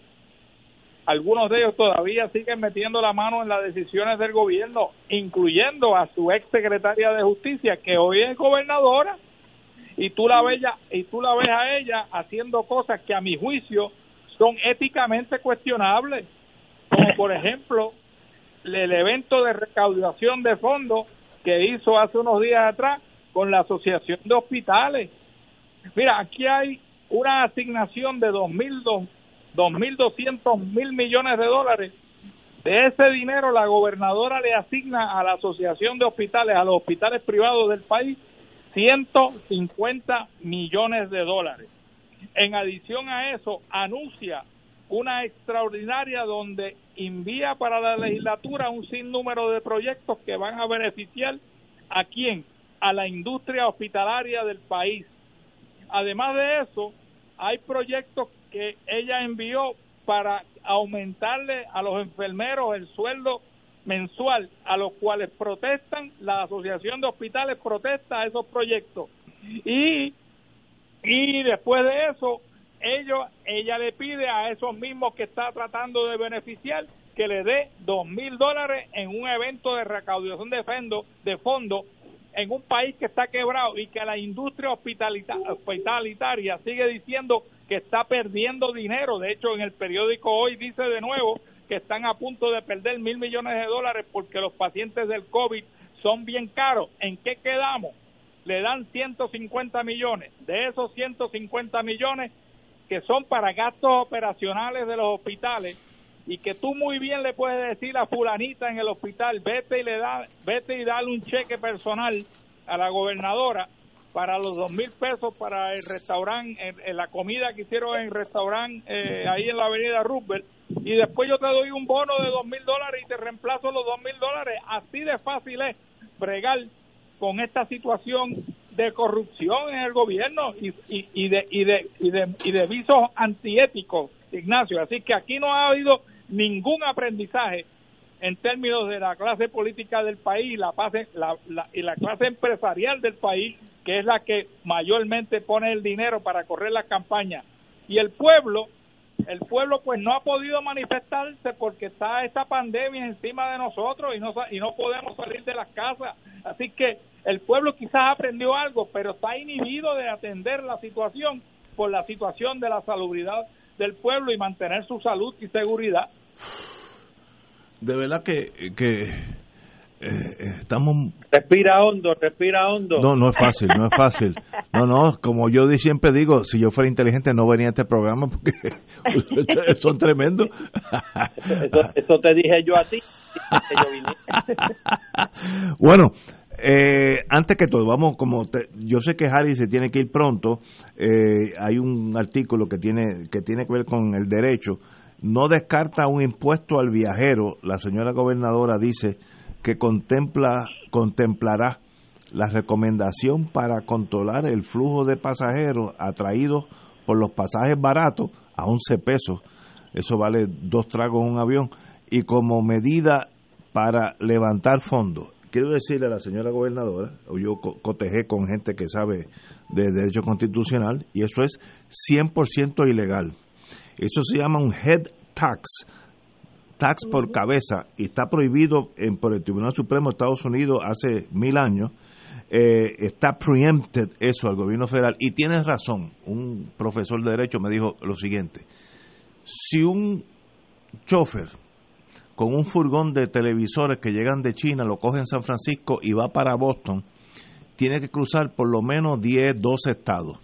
algunos de ellos todavía siguen metiendo la mano en las decisiones del gobierno, incluyendo a su ex secretaria de justicia, que hoy es gobernadora, y tú la ves, y tú la ves a ella haciendo cosas que a mi juicio son éticamente cuestionables, como por ejemplo el evento de recaudación de fondos que hizo hace unos días atrás con la Asociación de Hospitales. Mira, aquí hay una asignación de dos mil dos mil doscientos mil millones de dólares. De ese dinero la gobernadora le asigna a la Asociación de Hospitales, a los hospitales privados del país, 150 millones de dólares. En adición a eso, anuncia una extraordinaria donde envía para la legislatura un sinnúmero de proyectos que van a beneficiar a quién? A la industria hospitalaria del país. Además de eso, hay proyectos que ella envió para aumentarle a los enfermeros el sueldo mensual, a los cuales protestan, la Asociación de Hospitales protesta esos proyectos. Y y después de eso ellos, ella le pide a esos mismos que está tratando de beneficiar que le dé dos mil dólares en un evento de recaudación de fondo, de fondo en un país que está quebrado y que la industria hospitalitaria sigue diciendo que está perdiendo dinero. De hecho, en el periódico hoy dice de nuevo que están a punto de perder mil millones de dólares porque los pacientes del COVID son bien caros. ¿En qué quedamos? Le dan 150 millones. De esos 150 millones que son para gastos operacionales de los hospitales, y que tú muy bien le puedes decir a fulanita en el hospital, vete y le da, vete y dale un cheque personal a la gobernadora para los dos mil pesos para el restaurante, la comida que hicieron en el restaurante eh, ahí en la avenida Roosevelt, y después yo te doy un bono de dos mil dólares y te reemplazo los dos mil dólares. Así de fácil es bregar con esta situación de corrupción en el gobierno y, y, y, de, y, de, y, de, y de visos antiéticos, Ignacio. Así que aquí no ha habido ningún aprendizaje en términos de la clase política del país la, la, y la clase empresarial del país, que es la que mayormente pone el dinero para correr la campaña. Y el pueblo, el pueblo pues no ha podido manifestarse porque está esta pandemia encima de nosotros y no, y no podemos salir de las casas. Así que el pueblo quizás aprendió algo, pero está inhibido de atender la situación por la situación de la salubridad del pueblo y mantener su salud y seguridad. De verdad que, que eh, estamos... Respira hondo, respira hondo. No, no es fácil, no es fácil. No, no, como yo siempre digo, si yo fuera inteligente no venía a este programa porque son tremendos. Eso, te dije yo a ti. bueno, eh, antes que todo, vamos, como yo sé que Harry se tiene que ir pronto, eh, hay un artículo que tiene, que tiene que ver con el derecho. No descarta un impuesto al viajero. La señora gobernadora dice que contempla, contemplará la recomendación para controlar el flujo de pasajeros atraídos por los pasajes baratos a 11 pesos. Eso vale dos tragos en un avión. Y como medida para levantar fondos quiero decirle a la señora gobernadora, yo cotejé con gente que sabe de derecho constitucional, y eso es 100% ilegal. Eso se llama un head tax, tax por cabeza, y está prohibido en, por el Tribunal Supremo de Estados Unidos hace mil años. Eh, está preempted eso al gobierno federal. Y tienes razón, un profesor de derecho me dijo lo siguiente, si un chofer con un furgón de televisores que llegan de China, lo coge en San Francisco y va para Boston, tiene que cruzar por lo menos 10, 12 estados.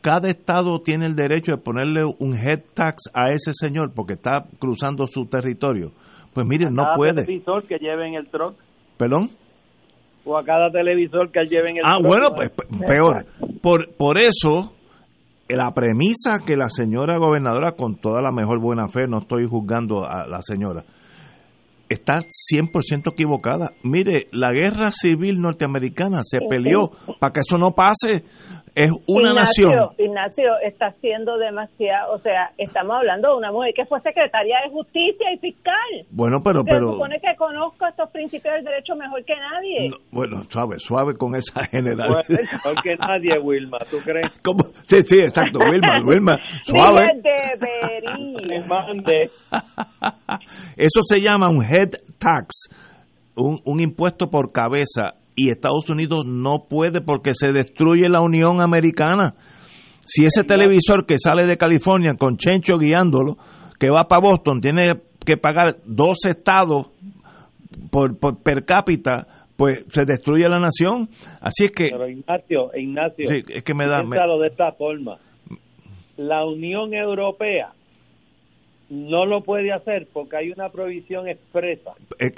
Cada estado tiene el derecho de ponerle un head tax a ese señor porque está cruzando su territorio. Pues miren, no puede. televisor que lleven el truck. ¿Perdón? O a cada televisor que lleven el Ah, bueno, pues peor. Por, por eso la premisa que la señora gobernadora, con toda la mejor buena fe, no estoy juzgando a la señora, está 100% equivocada. Mire, la guerra civil norteamericana se peleó para que eso no pase es una nación. Ignacio está haciendo demasiado, o sea, estamos hablando de una mujer que fue secretaria de justicia y fiscal. Bueno, pero... Se pero supone que conozco estos principios del derecho mejor que nadie. bueno, suave, suave con esa general. mejor que nadie, Wilma, ¿tú crees? ¿Cómo? Sí, sí, exacto, Wilma, Wilma, suave. Eso se llama un head tax, un, un impuesto por cabeza y Estados Unidos no puede porque se destruye la Unión Americana. Si ese televisor que sale de California con Chencho guiándolo, que va para Boston, tiene que pagar dos estados por, per cápita, pues se destruye la nación. Así es que... Pero Ignacio, Ignacio, es que me da... de esta forma. La Unión Europea no lo puede hacer porque hay una provisión expresa. Eh,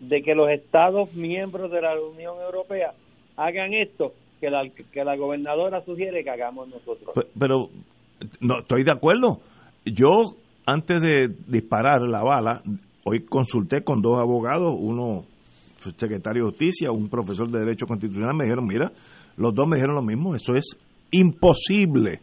de que los Estados miembros de la Unión Europea hagan esto que la, que la gobernadora sugiere que hagamos nosotros. Pero, no estoy de acuerdo. Yo, antes de disparar la bala, hoy consulté con dos abogados, uno secretario de Justicia, un profesor de Derecho Constitucional, me dijeron, mira, los dos me dijeron lo mismo, eso es imposible,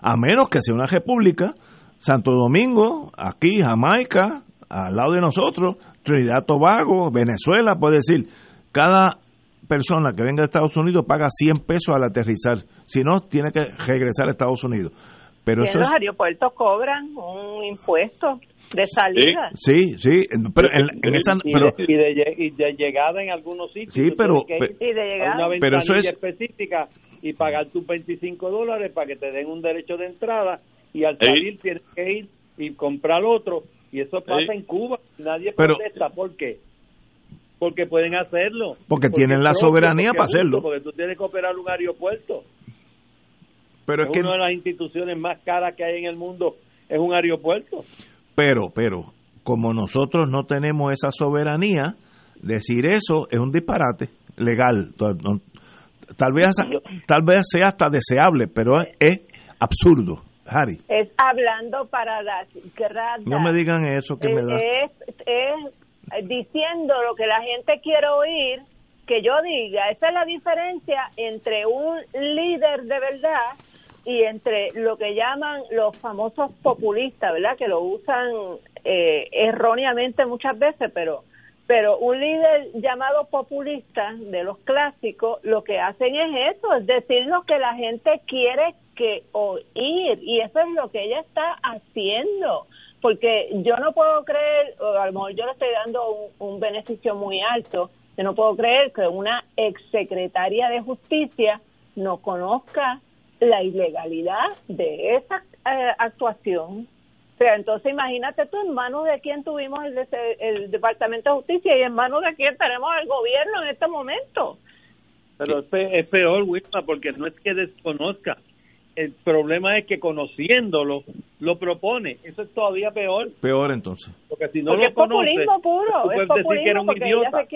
a menos que sea una república, Santo Domingo, aquí, Jamaica, al lado de nosotros, Trinidad Tobago, Venezuela, puede decir, cada persona que venga de Estados Unidos paga 100 pesos al aterrizar, si no, tiene que regresar a Estados Unidos. Pero los aeropuertos cobran un impuesto de salida. Sí, sí, pero en, esa, y, de, llegada en algunos sitios. Sí, pero, y de llegada. Una pero eso es específica y pagar tus 25 dólares para que te den un derecho de entrada y al salir tienes que ir y comprar otro y eso pasa en Cuba. Nadie protesta. ¿Por qué? Porque pueden hacerlo. Porque, tienen la soberanía para hacerlo. Porque tú tienes que operar un aeropuerto. Pero es, que una de las instituciones más caras que hay en el mundo es un aeropuerto. Pero, pero, como nosotros no tenemos esa soberanía, decir eso es un disparate legal. Tal vez, tal vez sea hasta deseable, pero es, absurdo. Harry. Es hablando para las gradas. No me digan eso que me da. Es, es diciendo lo que la gente quiere oír, que yo diga. Esa es la diferencia entre un líder de verdad y entre lo que llaman los famosos populistas, ¿verdad? Que lo usan eh, erróneamente muchas veces, pero pero un líder llamado populista de los clásicos lo que hacen es eso, es decir lo que la gente quiere que oír y eso es lo que ella está haciendo porque yo no puedo creer, o a lo mejor yo le estoy dando un, beneficio muy alto, yo no puedo creer que una exsecretaria de justicia no conozca la ilegalidad de esa eh, actuación. O sea, entonces imagínate tú en manos de quién tuvimos el, el Departamento de Justicia y en manos de quién tenemos el gobierno en este momento. Pero es peor, Wilma, porque no es que desconozca. El problema es que conociéndolo lo propone. Eso es todavía peor. Peor entonces. Porque si no lo es populismo puro. es populismo decir que era un idiota.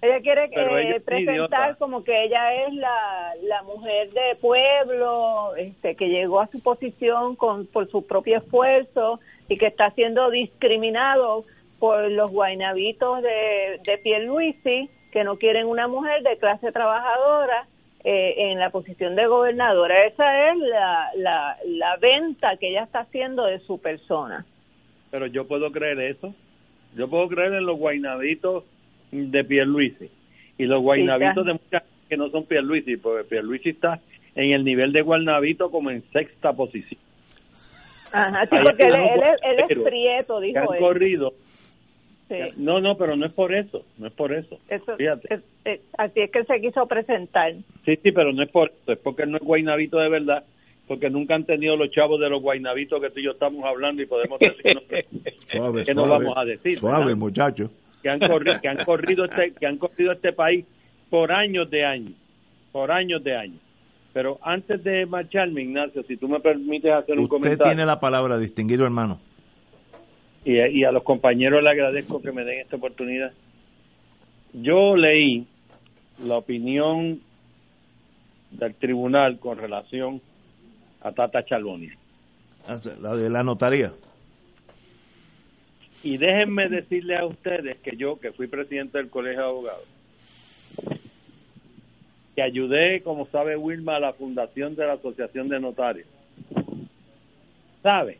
Ella quiere eh, presentar como que ella es la, la mujer de pueblo, este, que llegó a su posición con, por su propio esfuerzo y que está siendo discriminado por los guainabitos de, de Pierluisi, que no quieren una mujer de clase trabajadora eh, en la posición de gobernadora. Esa es la, la, la venta que ella está haciendo de su persona. Pero yo puedo creer eso. Yo puedo creer en los guainabitos de Pierluisi y los guaynabitos de muchas que no son Pierluisi, porque Pierluisi está en el nivel de guaynabito como en sexta posición. Ajá, sí, porque él, él, es prieto, dijo han corrido. No, no, pero no es por eso, no es por eso. eso así es que él se quiso presentar. Sí, sí, pero no es por eso, es porque él no es guaynabito de verdad, porque nunca han tenido los chavos de los guaynabitos que tú y yo estamos hablando y podemos decir que no vamos a decir. Suave, muchacho que han corrido, que han corrido este, que han corrido este país por años de años, por años de años. Pero antes de marcharme, Ignacio, si tú me permites hacer un comentario. Usted tiene la palabra, distinguido hermano. Y, y a los compañeros le agradezco que me den esta oportunidad. Yo leí la opinión del tribunal con relación a Tata Chalboni. Ah, la de la notaría. Y déjenme decirle a ustedes que yo, que fui presidente del Colegio de Abogados, que ayudé, como sabe Wilma, a la fundación de la Asociación de Notarios, sabe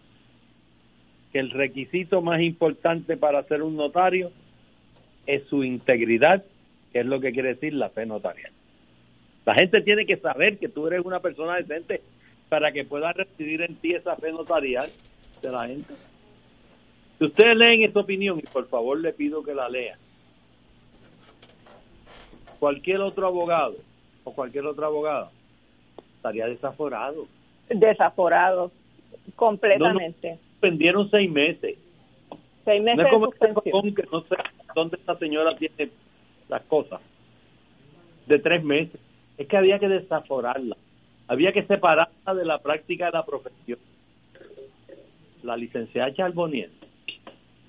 que el requisito más importante para ser un notario es su integridad, que es lo que quiere decir la fe notarial. La gente tiene que saber que tú eres una persona decente para que pueda recibir en ti esa fe notarial de la gente. Si ustedes leen esta opinión, y por favor le pido que la lean, cualquier otro abogado o cualquier otra abogada estaría desaforado. Desaforado, completamente. No, seis meses. Seis meses no es como que no sé dónde esta señora tiene las cosas. De tres meses. Es que había que desaforarla. Había que separarla de la práctica de la profesión. La licenciada Charbonier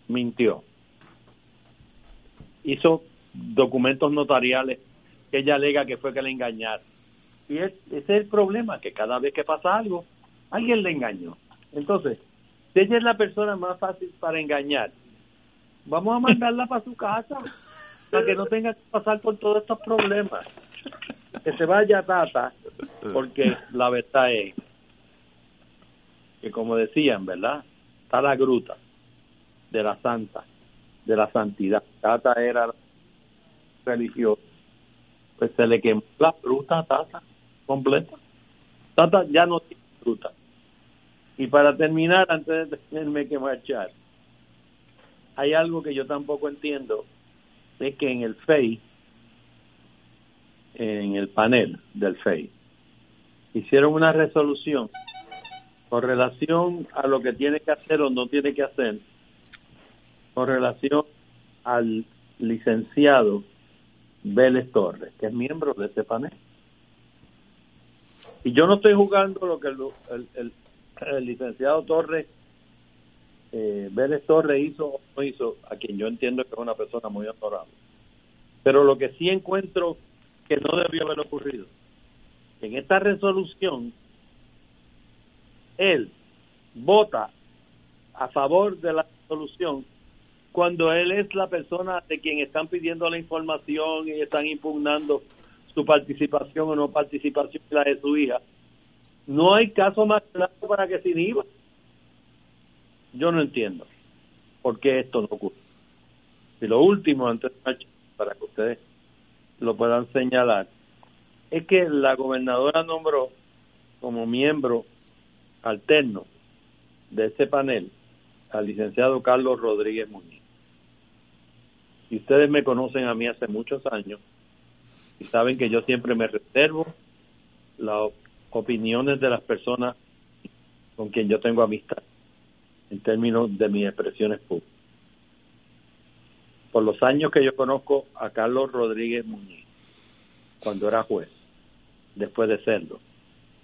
mintió. Hizo documentos notariales que ella alega que fue que le engañaron. Y ese es el problema, que cada vez que pasa algo, alguien le engañó. Entonces, ella es la persona más fácil para engañar, vamos a mandarla para su casa, para que no tenga que pasar por todos estos problemas. Que se vaya Tata, porque la verdad es que como decían, ¿verdad? Está la gruta de la santa, de la santidad. Tata era religiosa. Pues se le quemó la fruta a Tata completa. Tata ya no tiene fruta. Y para terminar, antes de tenerme que marchar, hay algo que yo tampoco entiendo, es que en el FEI, en el panel del FEI, hicieron una resolución con relación a lo que tiene que hacer o no tiene que hacer, con relación al licenciado Vélez Torres, que es miembro de ese panel. Y yo no estoy jugando lo que el, el, licenciado Torres, eh, Vélez Torres hizo o no hizo, a quien yo entiendo que es una persona muy honorable. Pero lo que sí encuentro que no debió haber ocurrido, en esta resolución, él vota a favor de la resolución cuando él es la persona de quien están pidiendo la información y están impugnando su participación o no participación la de su hija. No hay caso más claro para que se inhiba. Yo no entiendo por qué esto no ocurre. Y lo último, antes para que ustedes lo puedan señalar, es que la gobernadora nombró como miembro alterno de ese panel al licenciado Carlos Rodríguez Muñiz. Y ustedes me conocen a mí hace muchos años y saben que yo siempre me reservo las opiniones de las personas con quien yo tengo amistad en términos de mis expresiones públicas. Por los años que yo conozco a Carlos Rodríguez Muñiz, cuando era juez, después de serlo,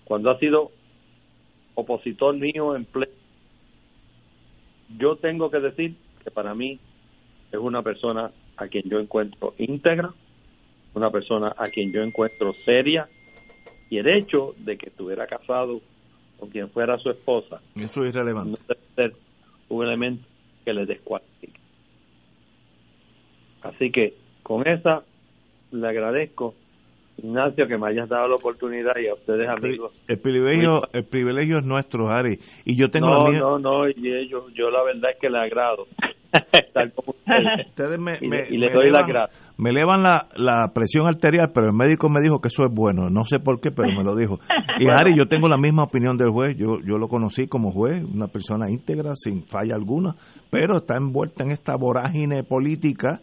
cuando ha sido opositor mío en pleno, yo tengo que decir que para mí es una persona a quien yo encuentro íntegra, una persona a quien yo encuentro seria, y el hecho de que estuviera casado con quien fuera su esposa, eso es irrelevante. No debe ser un elemento que le descualifique. Así que con esa le agradezco Ignacio, que me hayas dado la oportunidad y a ustedes amigos. El privilegio, el privilegio es nuestro, Ari. Y yo tengo no, No, no, y yo, yo la verdad es que le agrado. ustedes. me, y, me, le doy elevan, la Me elevan la, la presión arterial, pero el médico me dijo que eso es bueno. No sé por qué, pero me lo dijo. Y Ari, yo tengo la misma opinión del juez. Yo, yo lo conocí como juez, una persona íntegra, sin falla alguna, pero está envuelta en esta vorágine política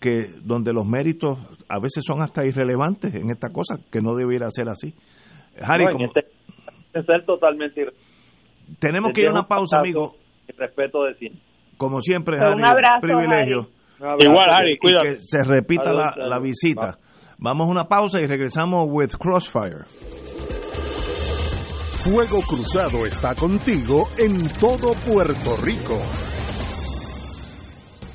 que donde los méritos a veces son hasta irrelevantes en esta cosa, que no debiera ser así. Harry, como, este, ser totalmente Tenemos que ir a una pausa, amigo. respeto de siempre. Como siempre, Harry, un abrazo, privilegio. Igual, Harry, cuídate. Que se repita la, la, visita. Vamos a una pausa y regresamos with Crossfire. Fuego Cruzado está contigo en todo Puerto Rico.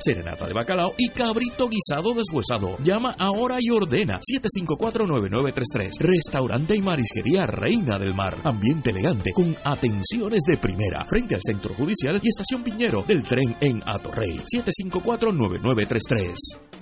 serenata de bacalao y cabrito guisado deshuesado. Llama ahora y ordena 754-9933. Restaurante y marisquería Reina del Mar. Ambiente elegante con atenciones de primera. Frente al Centro Judicial y Estación Piñero del tren en Atorrey. 754-9933.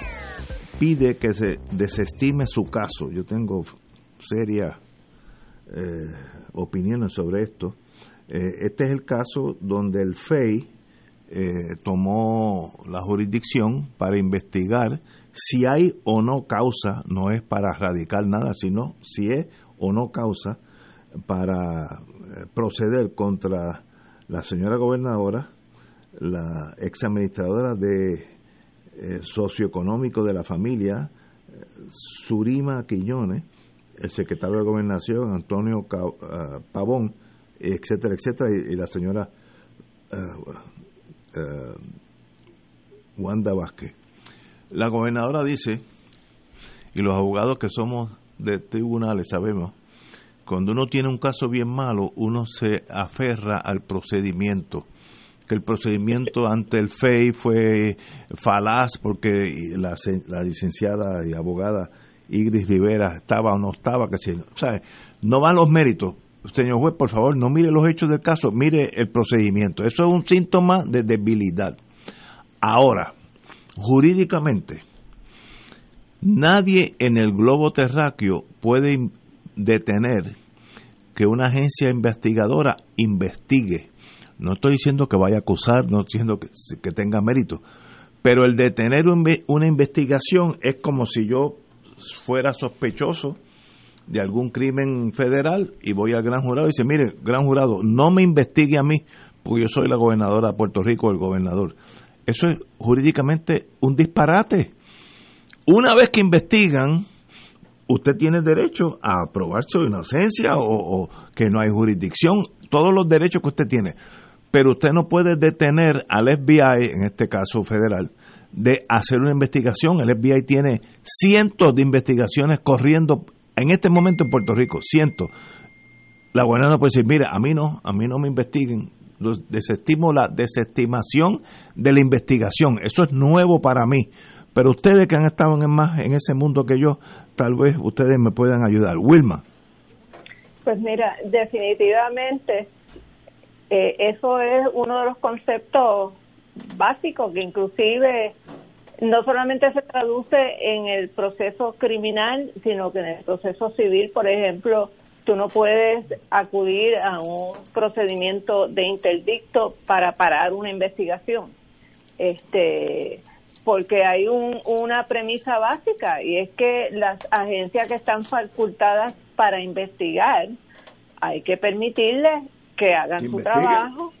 pide que se desestime su caso. Yo tengo serias eh, opiniones sobre esto. Eh, este es el caso donde el FEI eh, tomó la jurisdicción para investigar si hay o no causa, no es para radicar nada, sino si es o no causa para proceder contra la señora gobernadora, la ex administradora de eh, socioeconómico de la familia, eh, Surima Quiñones, el secretario de Gobernación, Antonio ah, Pavón, etcétera, etcétera, y, la señora ah, Wanda Vázquez. La gobernadora dice, y los abogados que somos de tribunales sabemos, cuando uno tiene un caso bien malo, uno se aferra al procedimiento. Que el procedimiento ante el FEI fue falaz porque la, la licenciada y abogada Igris Rivera estaba o no estaba, que si, ¿sabe? no van los méritos. Señor juez, por favor, no mire los hechos del caso, mire el procedimiento. Eso es un síntoma de debilidad. Ahora, jurídicamente, nadie en el globo terráqueo puede detener que una agencia investigadora investigue. No estoy diciendo que vaya a acusar, no estoy diciendo que, que tenga mérito, pero el detener una investigación es como si yo fuera sospechoso de algún crimen federal y voy al gran jurado y dice, mire, gran jurado, no me investigue a mí porque yo soy la gobernadora de Puerto Rico, el gobernador. Eso es jurídicamente un disparate. Una vez que investigan, usted tiene derecho a probar su inocencia o que no hay jurisdicción, todos los derechos que usted tiene. Pero usted no puede detener al FBI, en este caso federal, de hacer una investigación. El FBI tiene cientos de investigaciones corriendo en este momento en Puerto Rico, cientos. La gobernadora puede decir, mire, a mí no, a mí no me investiguen. Desestimo la desestimación de la investigación. Eso es nuevo para mí. Pero ustedes que han estado en más en ese mundo que yo, tal vez ustedes me puedan ayudar. Wilma. Pues mira, definitivamente eh, eso es uno de los conceptos básicos que inclusive no solamente se traduce en el proceso criminal, sino que en el proceso civil, por ejemplo, tú no puedes acudir a un procedimiento de interdicto para parar una investigación. Este, porque hay un, una premisa básica y es que las agencias que están facultadas para investigar, hay que permitirles que hagan su trabajo,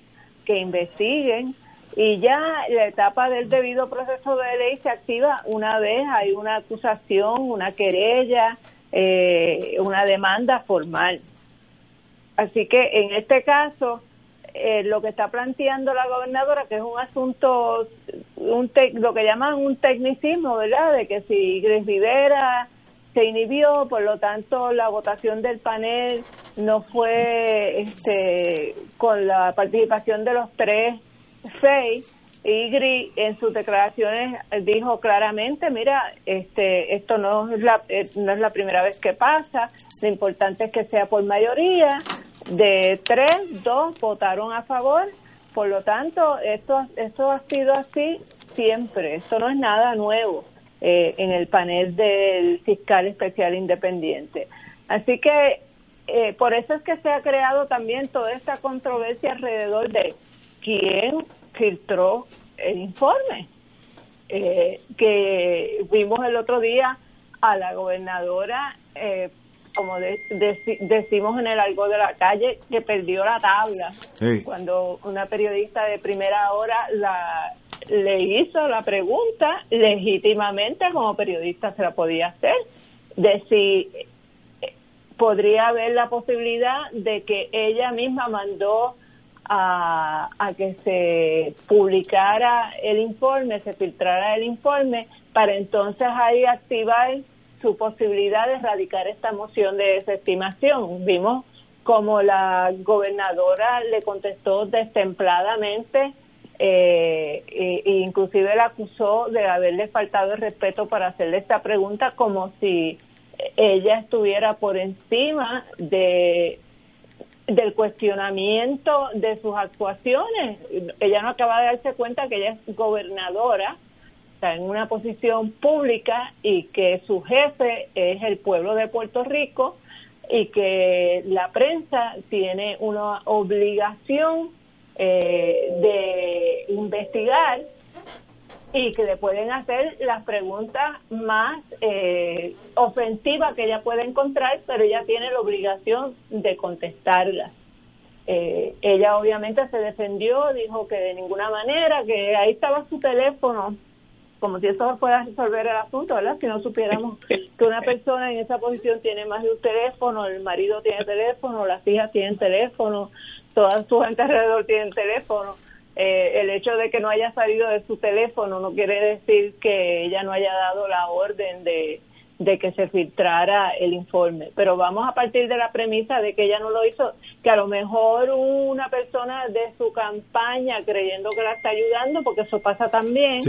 que investiguen y ya la etapa del debido proceso de ley se activa una vez hay una acusación, una querella, eh, una demanda formal. Así que en este caso, eh, lo que está planteando la gobernadora, que es un asunto, un lo que llaman un tecnicismo, ¿verdad? De que si Gres Rivera se inhibió, por lo tanto la votación del panel no fue este, con la participación de los tres, seis, Igri en sus declaraciones dijo claramente, mira, este, esto no es, la, eh, no es la primera vez que pasa, lo importante es que sea por mayoría, de tres, dos votaron a favor, por lo tanto, esto, esto ha sido así siempre, esto no es nada nuevo eh, en el panel del fiscal especial independiente. Así que eh, por eso es que se ha creado también toda esta controversia alrededor de quién filtró el informe eh, que vimos el otro día a la gobernadora, eh, como decimos en el algo de la calle, que perdió la tabla cuando una periodista de primera hora la le hizo la pregunta legítimamente como periodista se la podía hacer de si podría haber la posibilidad de que ella misma mandó a, que se publicara el informe, se filtrara el informe, para entonces ahí activar su posibilidad de erradicar esta moción de desestimación. Vimos como la gobernadora le contestó destempladamente eh, e, inclusive la acusó de haberle faltado el respeto para hacerle esta pregunta como si ella estuviera por encima de del cuestionamiento de sus actuaciones. Ella no acaba de darse cuenta que ella es gobernadora, está en una posición pública y que su jefe es el pueblo de Puerto Rico y que la prensa tiene una obligación eh, de investigar y que le pueden hacer las preguntas más eh, ofensivas que ella puede encontrar, pero ella tiene la obligación de contestarlas. Eh, ella obviamente se defendió, dijo que de ninguna manera, que ahí estaba su teléfono, como si eso fuera resolver el asunto, ¿verdad? Si no supiéramos que una persona en esa posición tiene más de un teléfono, el marido tiene teléfono, las hijas tienen teléfono, toda su gente alrededor tienen teléfono eh, el hecho de que no haya salido de su teléfono no quiere decir que ella no haya dado la orden de, de que se filtrara el informe. Pero vamos a partir de la premisa de que ella no lo hizo, que a lo mejor una persona de su campaña creyendo que la está ayudando, porque eso pasa también,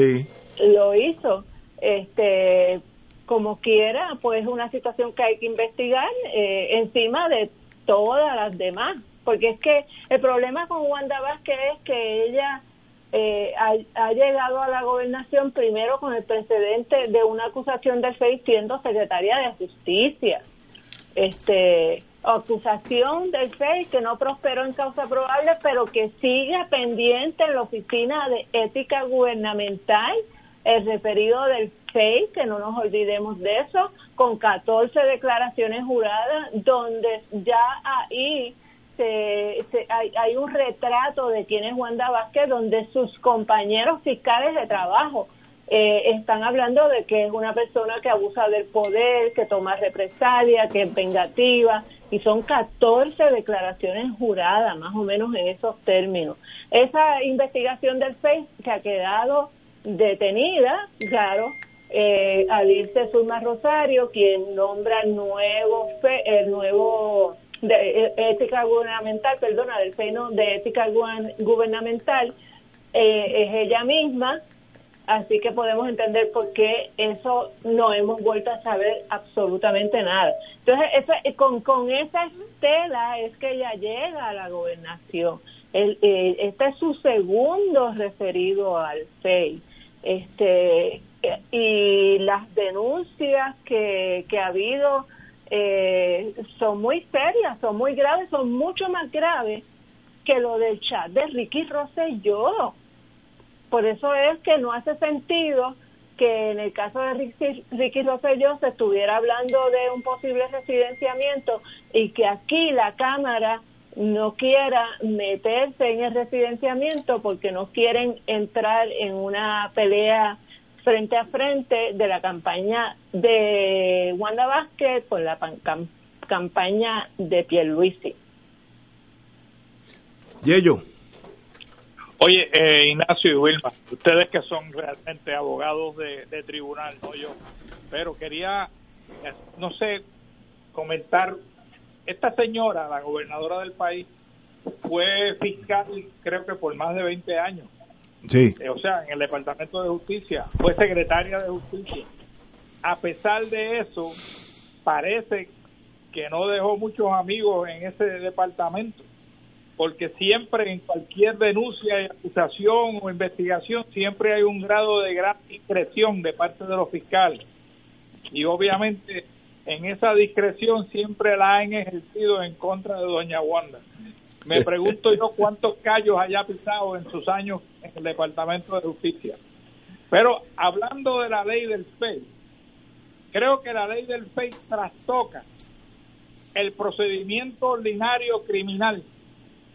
lo hizo. Este, como quiera, pues es una situación que hay que investigar eh, encima de todas las demás porque es que el problema con Wanda Vázquez es que ella eh, ha, llegado a la gobernación primero con el precedente de una acusación de FEI siendo secretaria de Justicia. Este, acusación del FEI que no prosperó en causa probable, pero que sigue pendiente en la oficina de ética gubernamental, el referido del FEI, que no nos olvidemos de eso, con 14 declaraciones juradas, donde ya ahí se, hay, un retrato de quién es Wanda Vázquez donde sus compañeros fiscales de trabajo eh, están hablando de que es una persona que abusa del poder, que toma represalia, que es vengativa, y son 14 declaraciones juradas, más o menos en esos términos. Esa investigación del FEI que ha quedado detenida, claro, eh, al irse Zulma Rosario, quien nombra nuevo, el nuevo de eh, ética gubernamental, perdona, del seno de ética gubernamental, eh, es ella misma Así que podemos entender por qué eso no hemos vuelto a saber absolutamente nada. Entonces, con, con esa estela es que ella llega a la gobernación. El, eh, este es su segundo referido al FEI. Este, y las denuncias que, que ha habido eh, son muy serias, son muy graves, son mucho más graves que lo del chat de Ricky Rosselló. Por eso es que no hace sentido que en el caso de Ricky, Ricky Rosselló se estuviera hablando de un posible residenciamiento y que aquí la Cámara no quiera meterse en el residenciamiento porque no quieren entrar en una pelea frente a frente de la campaña de Wanda Vázquez con la campaña de Pierluisi. Yello. Oye, eh, Ignacio y Wilma, ustedes que son realmente abogados de, tribunal, no yo, pero quería, eh, no sé, comentar, esta señora, la gobernadora del país, fue fiscal creo que por más de 20 años. Sí. Eh, o sea, en el Departamento de Justicia, fue secretaria de Justicia. A pesar de eso, parece que no dejó muchos amigos en ese departamento porque siempre en cualquier denuncia, acusación o investigación siempre hay un grado de gran discreción de parte de los fiscales. Y obviamente en esa discreción siempre la han ejercido en contra de doña Wanda. Me pregunto yo cuántos callos haya pisado en sus años en el Departamento de Justicia. Pero hablando de la ley del FEI, creo que la ley del FEI trastoca el procedimiento ordinario criminal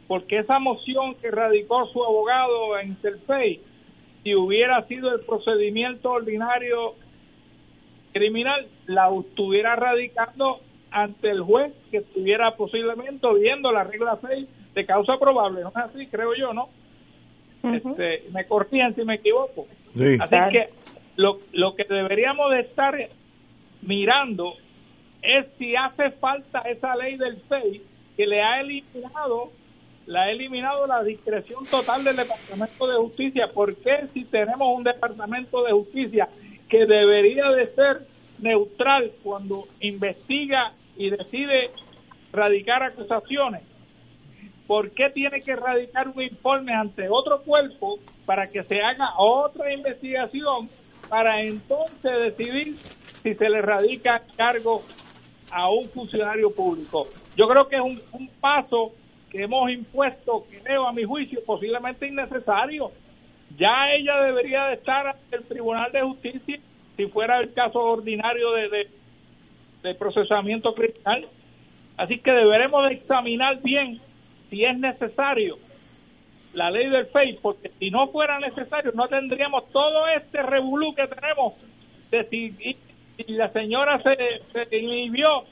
porque esa moción que radicó su abogado en Telfei, si hubiera sido el procedimiento ordinario criminal, la estuviera radicando ante el juez que estuviera posiblemente viendo la regla 6 de causa probable. No es así, creo yo, ¿no? este, me corrigen si me equivoco. Así que lo, lo que deberíamos de estar mirando es si hace falta esa ley del FEI que le ha eliminado la ha eliminado la discreción total del Departamento de Justicia. ¿Por qué si tenemos un Departamento de Justicia que debería de ser neutral cuando investiga y decide radicar acusaciones? ¿Por qué tiene que radicar un informe ante otro cuerpo para que se haga otra investigación para entonces decidir si se le radica cargo a un funcionario público? Yo creo que es un, paso que hemos impuesto, creo a mi juicio, posiblemente innecesario. Ya ella debería de estar ante el Tribunal de Justicia si fuera el caso ordinario de, de, procesamiento criminal. Así que deberemos de examinar bien si es necesario la ley del FEI, porque si no fuera necesario no tendríamos todo este revolú que tenemos de si, si la señora se, se inhibió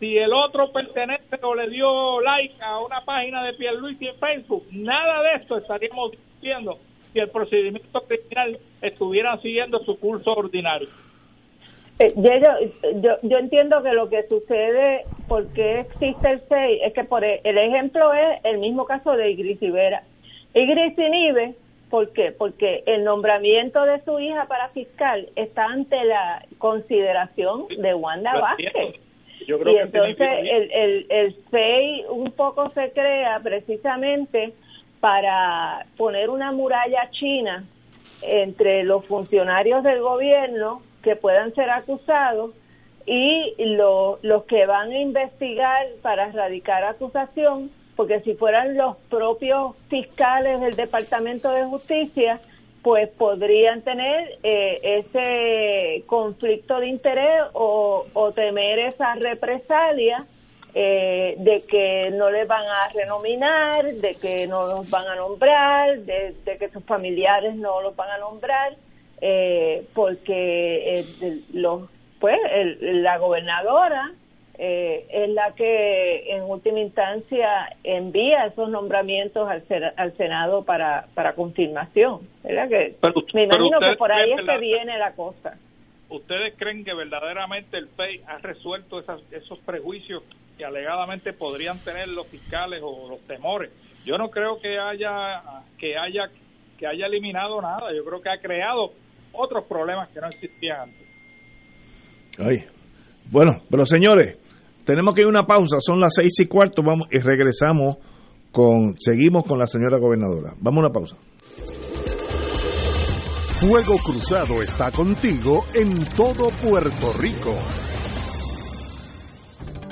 si el otro pertenece o le dio like a una página de Pierluisi en Facebook, nada de esto estaríamos diciendo si el procedimiento criminal estuviera siguiendo su curso ordinario. Eh, yo, yo, entiendo que lo que sucede, porque existe el SEI, es que por el, ejemplo es el mismo caso de Igris Rivera. Igris inhibe, ¿por qué? Porque el nombramiento de su hija para fiscal está ante la consideración de Wanda Vázquez y entonces el, el, el FEI un poco se crea precisamente para poner una muralla china entre los funcionarios del gobierno que puedan ser acusados y los que van a investigar para erradicar acusación, porque si fueran los propios fiscales del Departamento de Justicia, pues podrían tener eh, ese conflicto de interés o, temer esa represalia eh, de que no les van a renominar, de que no los van a nombrar, de, que sus familiares no los van a nombrar, eh, porque los, pues la gobernadora eh, es la que en última instancia envía esos nombramientos al, al Senado para, para confirmación. ¿verdad? Que me imagino que por ahí es que viene la cosa. ¿Ustedes creen que verdaderamente el FEI ha resuelto esas, esos prejuicios que alegadamente podrían tener los fiscales o los temores? Yo no creo que haya que haya que haya eliminado nada. Yo creo que ha creado otros problemas que no existían antes. Ay. Bueno, pero señores, tenemos que ir a una pausa, son las seis y cuarto, vamos y regresamos con, seguimos con la señora gobernadora. Vamos a una pausa. Fuego Cruzado está contigo en todo Puerto Rico.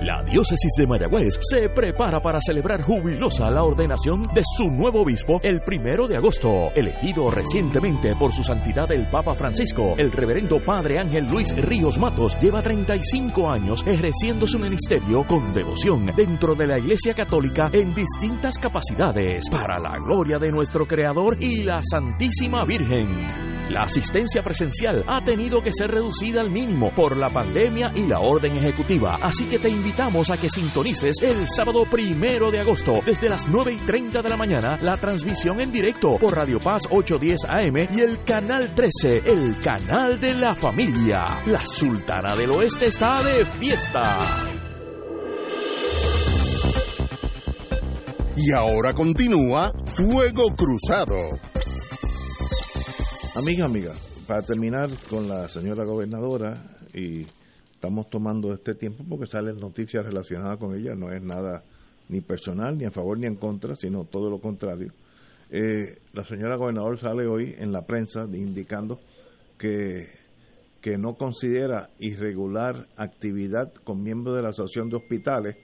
La diócesis de Mayagüez se prepara para celebrar jubilosa la ordenación de su nuevo obispo el primero de agosto, elegido recientemente por su santidad el Papa Francisco. El reverendo Padre Ángel Luis Ríos Matos lleva 35 años ejerciendo su ministerio con devoción dentro de la Iglesia Católica en distintas capacidades para la gloria de nuestro Creador y la Santísima Virgen. La asistencia presencial ha tenido que ser reducida al mínimo por la pandemia y la orden ejecutiva, así que te invitamos a que sintonices el sábado primero de agosto desde las 9 y 30 de la mañana la transmisión en directo por Radio Paz 810 AM y el canal 13, el canal de la familia. La Sultana del Oeste está de fiesta. Y ahora continúa Fuego Cruzado. Amiga, amiga, para terminar con la señora gobernadora, y estamos tomando este tiempo porque salen noticias relacionadas con ella, no es nada ni personal, ni a favor ni en contra, sino todo lo contrario. Eh, la señora gobernadora sale hoy en la prensa indicando que, que no considera irregular actividad con miembros de la Asociación de Hospitales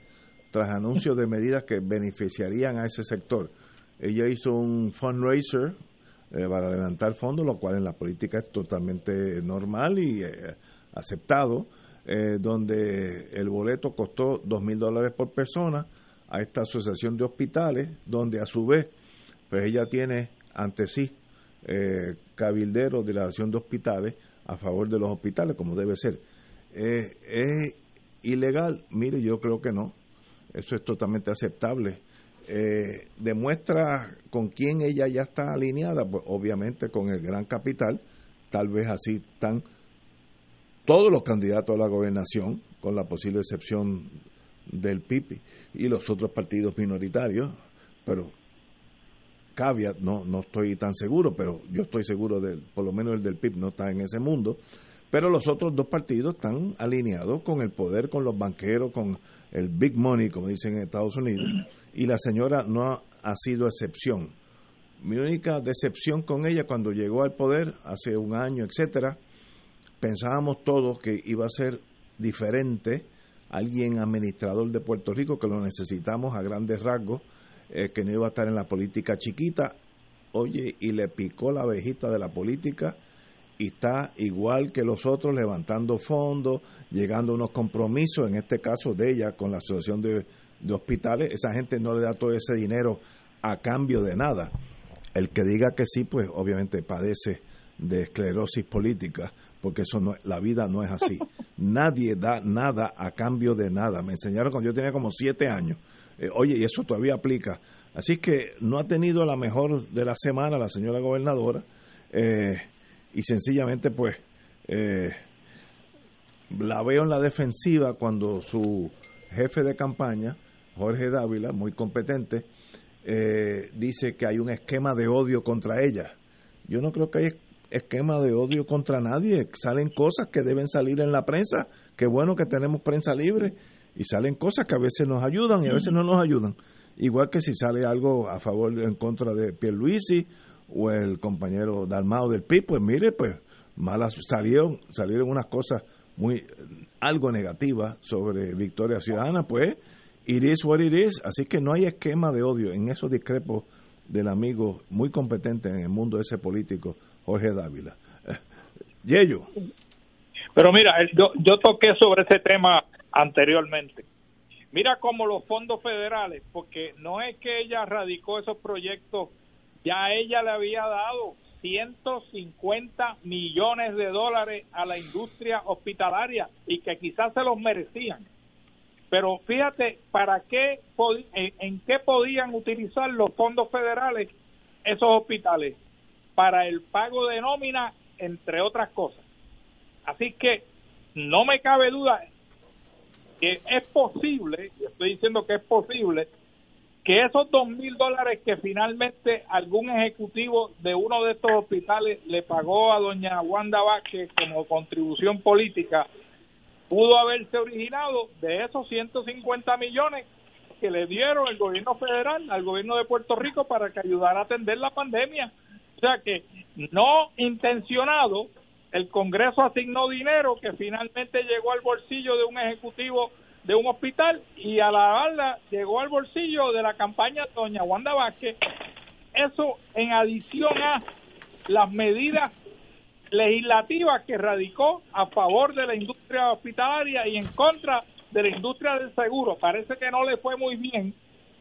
tras anuncios de medidas que beneficiarían a ese sector. Ella hizo un fundraiser eh, para levantar fondos, lo cual en la política es totalmente normal y eh, aceptado, eh, donde el boleto costó dos mil dólares por persona a esta asociación de hospitales, donde a su vez, pues ella tiene ante sí cabilderos de la asociación de hospitales a favor de los hospitales, como debe ser. ¿Es ilegal? Mire, yo creo que no. Eso es totalmente aceptable eh, demuestra con quién ella ya está alineada, pues obviamente con el gran capital, tal vez así están todos los candidatos a la gobernación, con la posible excepción del PIPI y los otros partidos minoritarios, pero caveat, no, no estoy tan seguro, pero yo estoy seguro del, por lo menos el del PIB no está en ese mundo, pero los otros dos partidos están alineados con el poder, con los banqueros, con el big money, como dicen en Estados Unidos, y la señora no ha, sido excepción. Mi única decepción con ella cuando llegó al poder, hace un año, etcétera, pensábamos todos que iba a ser diferente, alguien administrador de Puerto Rico, que lo necesitamos a grandes rasgos, eh, que no iba a estar en la política chiquita, oye, y le picó la abejita de la política y está igual que los otros levantando fondos, llegando a unos compromisos, en este caso de ella con la Asociación de, Hospitales, esa gente no le da todo ese dinero a cambio de nada. El que diga que sí, pues obviamente padece de esclerosis política, porque eso no, la vida no es así. Nadie da nada a cambio de nada. Me enseñaron cuando yo tenía como siete años. Eh, oye, y eso todavía aplica. Así que no ha tenido la mejor de la semana la señora gobernadora. Eh, y sencillamente pues eh, la veo en la defensiva cuando su jefe de campaña, Jorge Dávila, muy competente, eh, dice que hay un esquema de odio contra ella. Yo no creo que hay esquema de odio contra nadie. Salen cosas que deben salir en la prensa. Qué bueno que tenemos prensa libre. Y salen cosas que a veces nos ayudan y a veces no nos ayudan. Igual que si sale algo a favor en contra de Pierluisi o el compañero Dalmao del PIB, pues mire, pues malas salieron, salieron unas cosas muy algo negativas sobre Victoria Ciudadana, pues it is what it is, así que no hay esquema de odio en esos discrepos del amigo muy competente en el mundo ese político, Jorge Dávila. Yello. Pero mira, yo, yo toqué sobre ese tema anteriormente. Mira cómo los fondos federales, porque no es que ella radicó esos proyectos, ya ella le había dado 150 millones de dólares a la industria hospitalaria y que quizás se los merecían. Pero fíjate, ¿para qué en, qué podían utilizar los fondos federales esos hospitales? Para el pago de nómina, entre otras cosas. Así que no me cabe duda que es posible, estoy diciendo que es posible, que esos dos mil dólares que finalmente algún ejecutivo de uno de estos hospitales le pagó a doña Wanda Vázquez como contribución política pudo haberse originado de esos 150 millones que le dieron el gobierno federal al gobierno de Puerto Rico para que ayudara a atender la pandemia. O sea que no intencionado, el Congreso asignó dinero que finalmente llegó al bolsillo de un ejecutivo de un hospital y a la bala llegó al bolsillo de la campaña doña Wanda Vázquez. Eso en adición a las medidas legislativas que radicó a favor de la industria hospitalaria y en contra de la industria del seguro. Parece que no le fue muy bien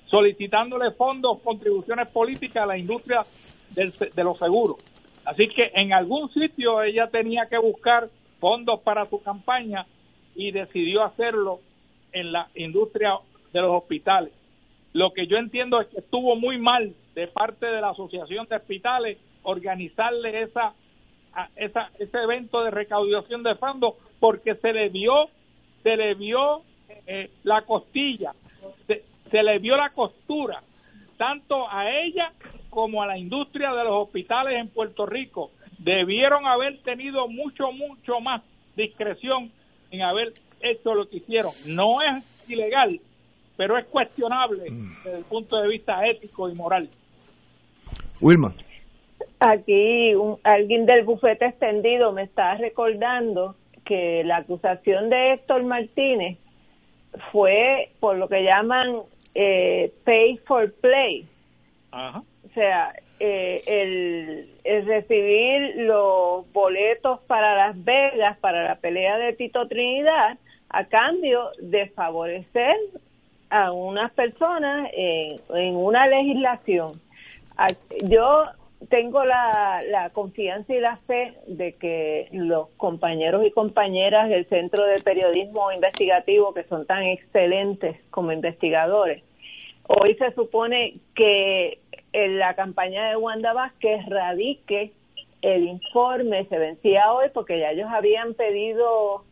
solicitándole fondos, contribuciones políticas a la industria de los seguros. Así que en algún sitio ella tenía que buscar fondos para su campaña y decidió hacerlo en la industria de los hospitales. Lo que yo entiendo es que estuvo muy mal de parte de la Asociación de Hospitales organizarle esa, esa ese evento de recaudación de fondos porque se le vio se le vio eh, la costilla, se, se le vio la costura tanto a ella como a la industria de los hospitales en Puerto Rico. Debieron haber tenido mucho, mucho más discreción en haber hecho lo que hicieron. No es ilegal, pero es cuestionable mm. desde el punto de vista ético y moral. Wilma. Aquí alguien del bufete extendido me está recordando que la acusación de Héctor Martínez fue por lo que llaman eh, pay for play. O sea, eh, el, el, recibir los boletos para Las Vegas, para la pelea de Tito Trinidad, a cambio de favorecer a unas personas en, una legislación. Yo tengo la, la confianza y la fe de que los compañeros y compañeras del Centro de Periodismo Investigativo, que son tan excelentes como investigadores, hoy se supone que en la campaña de Wanda Vázquez radique el informe, se vencía hoy porque ya ellos habían pedido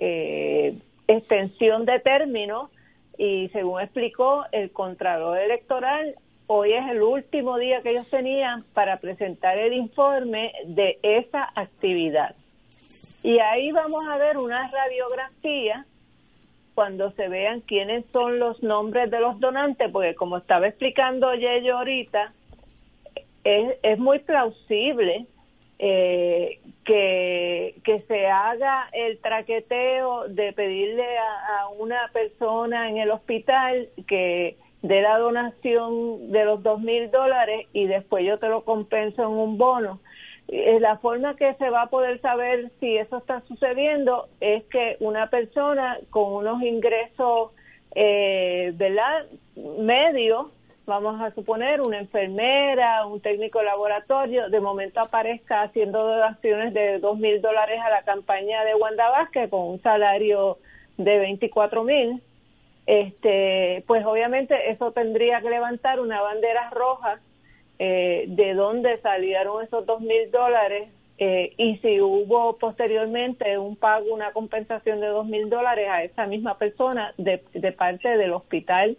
eh, extensión de término y según explicó el Contralor Electoral, hoy es el último día que ellos tenían para presentar el informe de esa actividad. Y ahí vamos a ver una radiografía cuando se vean quiénes son los nombres de los donantes, porque como estaba explicando Yello ahorita, es, es muy plausible eh, que, que se haga el traqueteo de pedirle a, una persona en el hospital que dé la donación de los dos mil dólares y después yo te lo compenso en un bono. Eh, la forma que se va a poder saber si eso está sucediendo es que una persona con unos ingresos, eh, ¿verdad?, medios, vamos a suponer, una enfermera, un técnico de laboratorio, de momento aparezca haciendo donaciones de dos mil dólares a la campaña de Wanda Vázquez con un salario de 24 mil, este, pues obviamente eso tendría que levantar una bandera roja eh, de dónde salieron esos dos mil dólares eh, y si hubo posteriormente un pago, una compensación de dos mil dólares a esa misma persona de, de parte del hospital.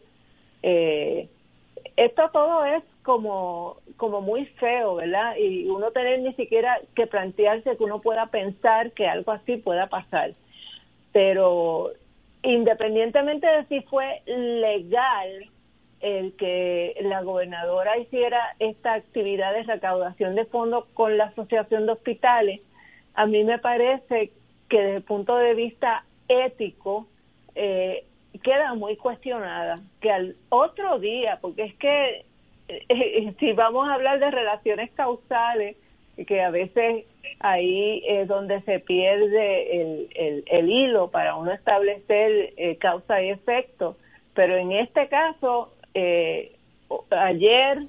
Eh, esto todo es como, como muy feo, ¿verdad? Y uno tener ni siquiera que plantearse que uno pueda pensar que algo así pueda pasar. Pero independientemente de si fue legal el que la gobernadora hiciera esta actividad de recaudación de fondos con la Asociación de Hospitales, a mí me parece que desde el punto de vista ético eh, queda muy cuestionada, que al otro día, porque es que eh, si vamos a hablar de relaciones causales, que a veces ahí es donde se pierde el, el, hilo para uno establecer eh, causa y efecto, pero en este caso eh, ayer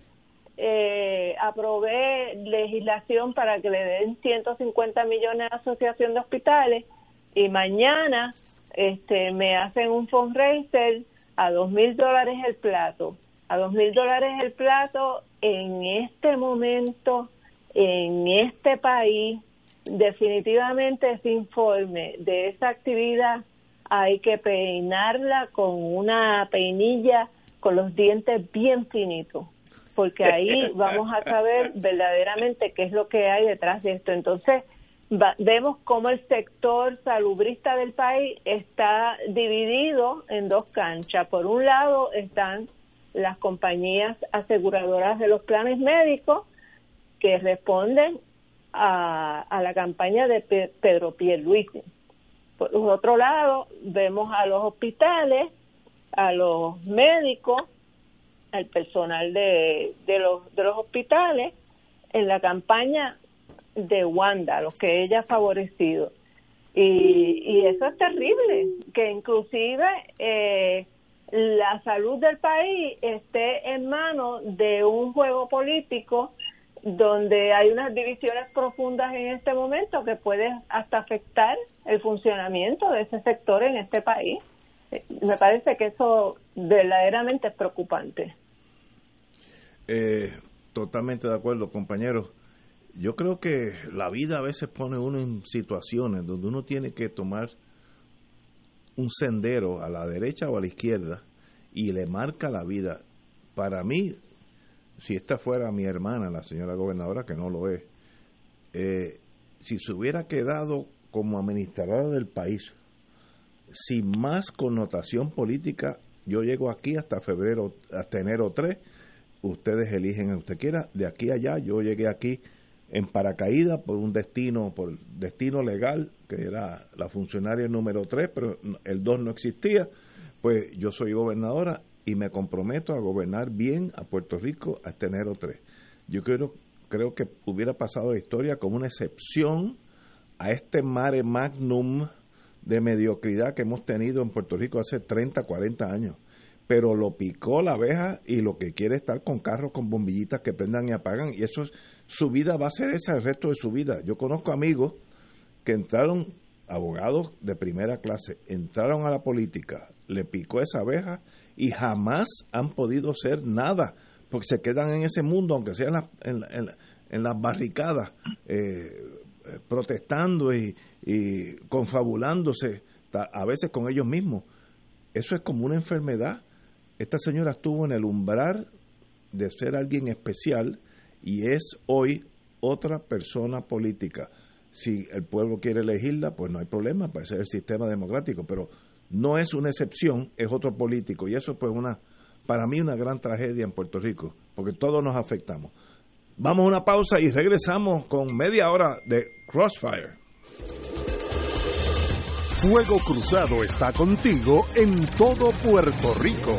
eh, aprobé legislación para que le den 150 millones a la Asociación de Hospitales y mañana este me hacen un fundraiser a dos mil dólares el plato. A dos mil dólares el plato en este momento, en este país, definitivamente ese informe de esa actividad hay que peinarla con una peinilla con los dientes bien finitos, porque ahí vamos a saber verdaderamente qué es lo que hay detrás de esto. Entonces, vemos cómo el sector salubrista del país está dividido en dos canchas. Por un lado están las compañías aseguradoras de los planes médicos que responden a, a la campaña de Pedro Pierluisi. Por otro lado, vemos a los hospitales a los médicos, al personal de, de, los, de los hospitales en la campaña de Wanda, los que ella ha favorecido. Y, y eso es terrible, que inclusive eh, la salud del país esté en manos de un juego político donde hay unas divisiones profundas en este momento que puede hasta afectar el funcionamiento de ese sector en este país me parece que eso verdaderamente es preocupante. Eh, totalmente de acuerdo, compañeros. Yo creo que la vida a veces pone uno en situaciones donde uno tiene que tomar un sendero a la derecha o a la izquierda y le marca la vida. Para mí, si esta fuera mi hermana, la señora gobernadora, que no lo es, eh, si se hubiera quedado como administradora del país, sin más connotación política, yo llego aquí hasta febrero, hasta enero 3, ustedes eligen a usted quiera, de aquí a allá, yo llegué aquí en paracaídas por un destino, por destino legal, que era la funcionaria número 3, pero el 2 no existía, pues yo soy gobernadora y me comprometo a gobernar bien a Puerto Rico hasta enero 3. Yo creo, creo que hubiera pasado la historia como una excepción a este mare magnum de mediocridad que hemos tenido en Puerto Rico hace 30, 40 años. Pero lo picó la abeja y lo que quiere estar con carros con bombillitas que prendan y apagan. Y eso es, su vida va a ser esa el resto de su vida. Yo conozco amigos que entraron, abogados de primera clase, entraron a la política, le picó esa abeja y jamás han podido ser nada, porque se quedan en ese mundo, aunque sea en, las barricadas. Eh, protestando y, confabulándose, a veces con ellos mismos. Eso es como una enfermedad. Esta señora estuvo en el umbral de ser alguien especial y es hoy otra persona política. Si el pueblo quiere elegirla, pues no hay problema, para ser el sistema democrático, pero no es una excepción, es otro político y eso pues una para mí una gran tragedia en Puerto Rico, porque todos nos afectamos. Vamos a una pausa y regresamos con media hora de Crossfire. Fuego Cruzado está contigo en todo Puerto Rico.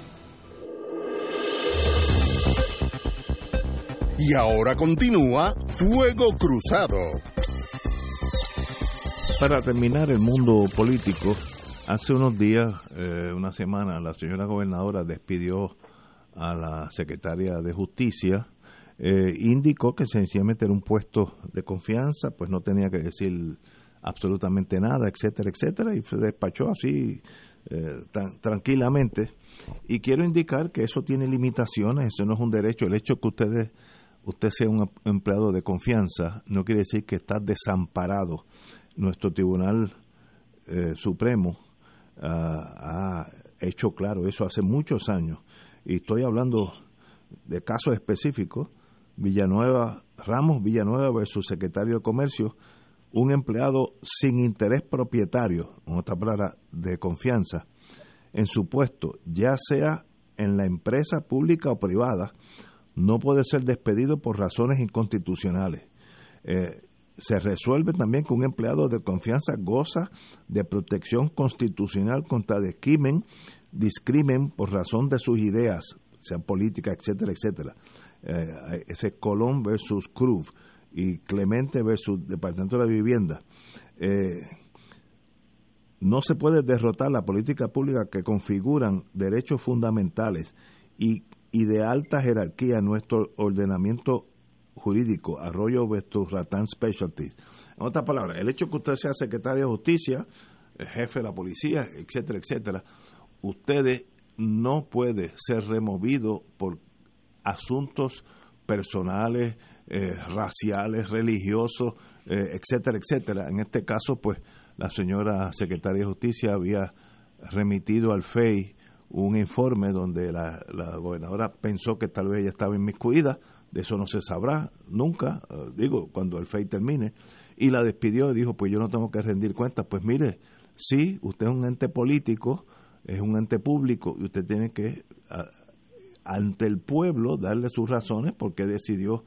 Y ahora continúa Fuego Cruzado. Para terminar el mundo político, hace unos días, eh, una semana, la señora gobernadora despidió a la secretaria de Justicia, eh, indicó que sencillamente era un puesto de confianza, pues no tenía que decir absolutamente nada, etcétera, etcétera, y se despachó así eh, tan, tranquilamente. Y quiero indicar que eso tiene limitaciones, eso no es un derecho. El hecho que ustedes usted sea un empleado de confianza, no quiere decir que está desamparado. Nuestro Tribunal eh, Supremo ah, ha hecho claro eso hace muchos años. Y estoy hablando de casos específicos. Villanueva, Ramos Villanueva versus secretario de Comercio, un empleado sin interés propietario, en otra palabra, de confianza, en su puesto, ya sea en la empresa pública o privada, no puede ser despedido por razones inconstitucionales. Eh, se resuelve también que un empleado de confianza goza de protección constitucional contra discrimen, discrimen por razón de sus ideas, sean políticas, etcétera, etcétera. Eh, ese Colón versus Cruz y Clemente versus Departamento de la Vivienda. Eh, no se puede derrotar la política pública que configuran derechos fundamentales y y de alta jerarquía en nuestro ordenamiento jurídico, Arroyo Ratán Specialties. En otras palabras, el hecho que usted sea secretario de justicia, jefe de la policía, etcétera, etcétera, ustedes no puede ser removido por asuntos personales, eh, raciales, religiosos, eh, etcétera, etcétera. En este caso, pues, la señora secretaria de Justicia había remitido al FEI un informe donde la, gobernadora pensó que tal vez ella estaba inmiscuida, de eso no se sabrá nunca, eh, digo, cuando el FEI termine, y la despidió y dijo, pues yo no tengo que rendir cuentas, pues mire, sí, usted es un ente político, es un ente público y usted tiene que, ante el pueblo, darle sus razones porque decidió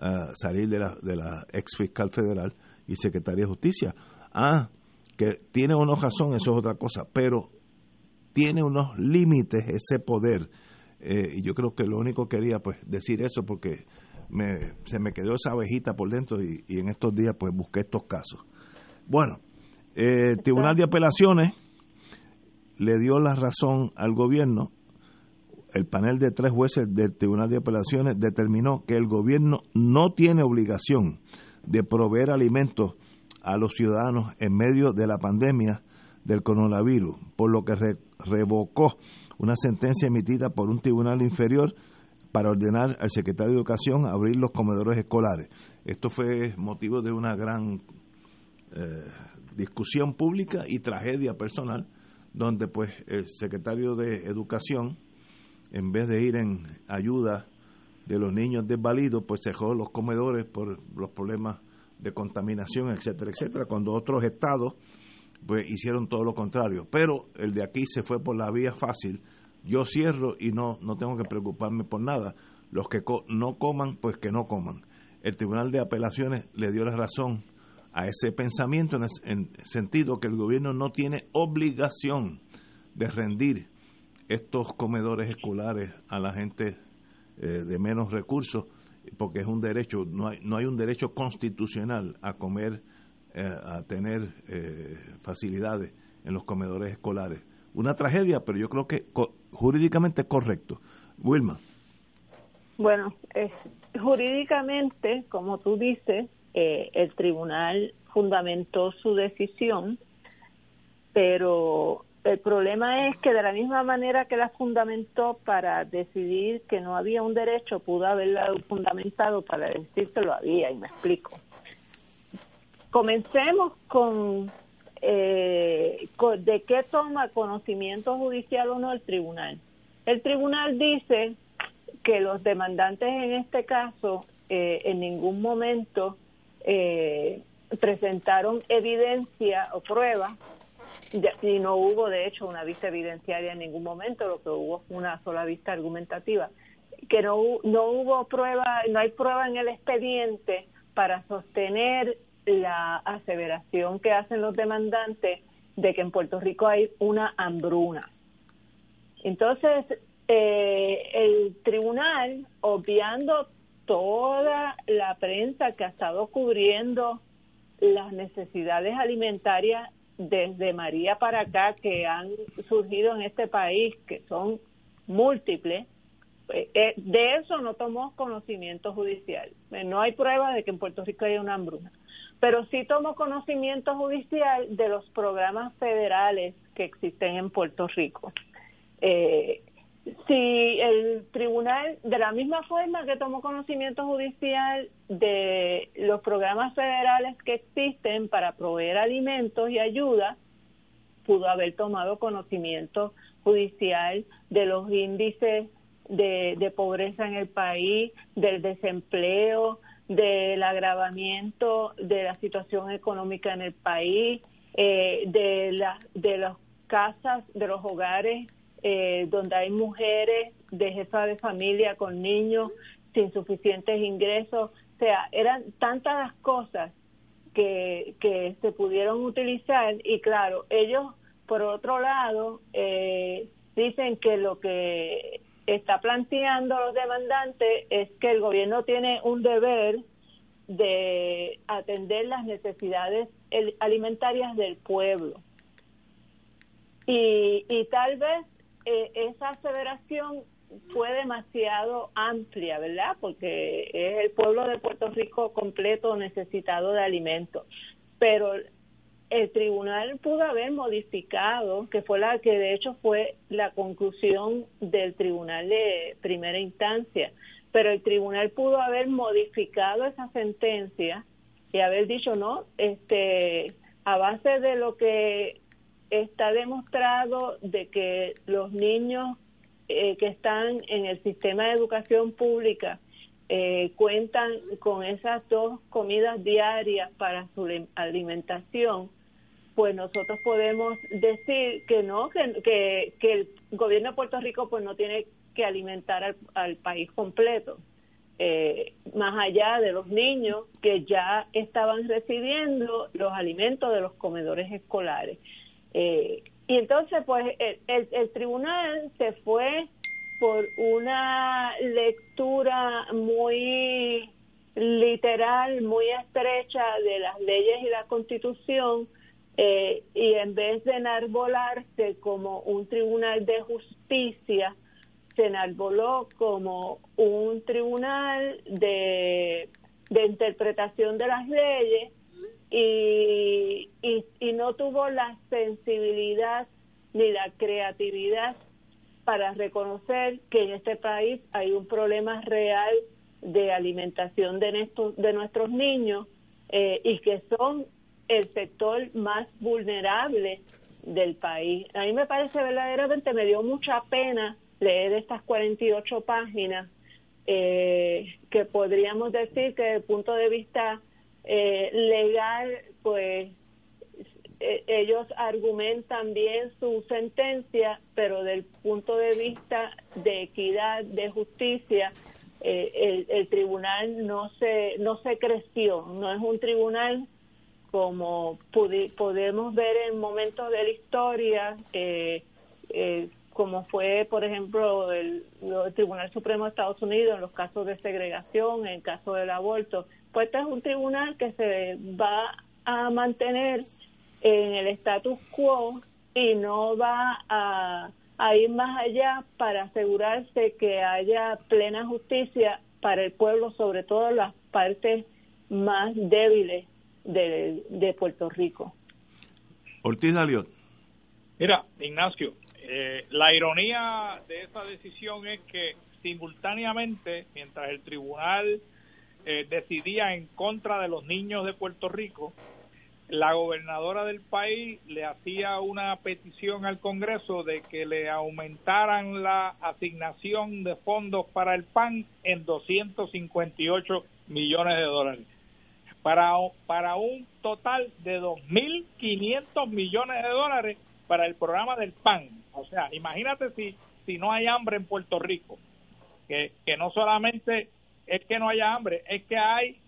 eh, salir de la, de la ex fiscal federal y secretaria de justicia. Ah, que tiene o no razón, eso es otra cosa, pero tiene unos límites ese poder. Eh, y yo creo que lo único que quería pues decir eso porque me, se me quedó esa abejita por dentro y, en estos días pues busqué estos casos. Bueno, el eh, Tribunal de Apelaciones le dio la razón al gobierno. El panel de tres jueces del Tribunal de Apelaciones determinó que el gobierno no tiene obligación de proveer alimentos a los ciudadanos en medio de la pandemia del coronavirus, por lo que revocó una sentencia emitida por un tribunal inferior para ordenar al secretario de Educación abrir los comedores escolares. Esto fue motivo de una gran eh, discusión pública y tragedia personal, donde pues el secretario de Educación, en vez de ir en ayuda de los niños desvalidos, pues cerró los comedores por los problemas de contaminación, etcétera, etcétera, cuando otros estados pues hicieron todo lo contrario. Pero el de aquí se fue por la vía fácil. Yo cierro y no, no tengo que preocuparme por nada. Los que no coman, pues que no coman. El Tribunal de Apelaciones le dio la razón a ese pensamiento en el sentido que el gobierno no tiene obligación de rendir estos comedores escolares a la gente eh, de menos recursos porque es un derecho no hay no hay un derecho constitucional a comer eh, a tener eh, facilidades en los comedores escolares. Una tragedia, pero yo creo que jurídicamente correcto. Wilma. Bueno, jurídicamente, como tú dices, eh, el tribunal fundamentó su decisión, pero el problema es que de la misma manera que la fundamentó para decidir que no había un derecho, pudo haberla fundamentado para decir que lo había, y me explico. Comencemos con, eh, de qué toma conocimiento judicial o no el tribunal. El tribunal dice que los demandantes en este caso eh, en ningún momento eh, presentaron evidencia o prueba y no hubo de hecho una vista evidenciaria en ningún momento, lo que hubo fue una sola vista argumentativa, que no, no hubo prueba, no hay prueba en el expediente para sostener la aseveración que hacen los demandantes de que en Puerto Rico hay una hambruna. Entonces, eh, el tribunal, obviando toda la prensa que ha estado cubriendo las necesidades alimentarias desde María para acá que han surgido en este país, que son múltiples, eh, eh, de eso no tomó conocimiento judicial. No hay prueba de que en Puerto Rico haya una hambruna pero sí tomo conocimiento judicial de los programas federales que existen en Puerto Rico. Eh, si el tribunal, de la misma forma que tomó conocimiento judicial de los programas federales que existen para proveer alimentos y ayuda, pudo haber tomado conocimiento judicial de los índices de, de pobreza en el país, del desempleo, del agravamiento de la situación económica en el país, eh, de, la, de las casas, de los hogares eh, donde hay mujeres de jefa de familia con niños sin suficientes ingresos. O sea, eran tantas las cosas que, que se pudieron utilizar y claro, ellos por otro lado eh, dicen que lo que está planteando los demandantes es que el gobierno tiene un deber de atender las necesidades alimentarias del pueblo. Y, y tal vez eh, esa aseveración fue demasiado amplia, ¿verdad? Porque es el pueblo de Puerto Rico completo necesitado de alimentos. Pero el tribunal pudo haber modificado, que fue la que de hecho fue la conclusión del tribunal de primera instancia, pero el tribunal pudo haber modificado esa sentencia y haber dicho no, este, a base de lo que está demostrado de que los niños eh, que están en el sistema de educación pública eh, cuentan con esas dos comidas diarias para su alimentación, pues nosotros podemos decir que no, que, que, el gobierno de Puerto Rico pues no tiene que alimentar al, país completo, eh, más allá de los niños que ya estaban recibiendo los alimentos de los comedores escolares. Eh, y entonces, pues, el, el tribunal se fue por una lectura muy literal, muy estrecha de las leyes y la constitución, eh, y en vez de enarbolarse como un tribunal de justicia, se enarboló como un tribunal de, de interpretación de las leyes y, y, y no tuvo la sensibilidad ni la creatividad para reconocer que en este país hay un problema real de alimentación de, nuestros, de nuestros niños eh, y que son el sector más vulnerable del país. A mí me parece verdaderamente, me dio mucha pena leer estas 48 páginas eh, que podríamos decir que desde el punto de vista eh, legal, pues eh, ellos argumentan bien su sentencia, pero del punto de vista de equidad, de justicia, el, el, tribunal no se no se creció, no es un tribunal como podemos ver en momentos de la historia, eh, eh, como fue, por ejemplo, el, Tribunal Supremo de Estados Unidos en los casos de segregación, en el caso del aborto, pues este es un tribunal que se va a mantener en el status quo y no va a, a ir más allá para asegurarse que haya plena justicia para el pueblo, sobre todo las partes más débiles de, Puerto Rico. Ortiz Daliot. Mira, Ignacio, eh, la ironía de esa decisión es que simultáneamente, mientras el tribunal eh, decidía en contra de los niños de Puerto Rico, la gobernadora del país le hacía una petición al Congreso de que le aumentaran la asignación de fondos para el PAN en 258 millones de dólares para, para un total de 2.500 millones de dólares para el programa del PAN. O sea, imagínate si, si no hay hambre en Puerto Rico, que, que no solamente es que no haya hambre, es que hay,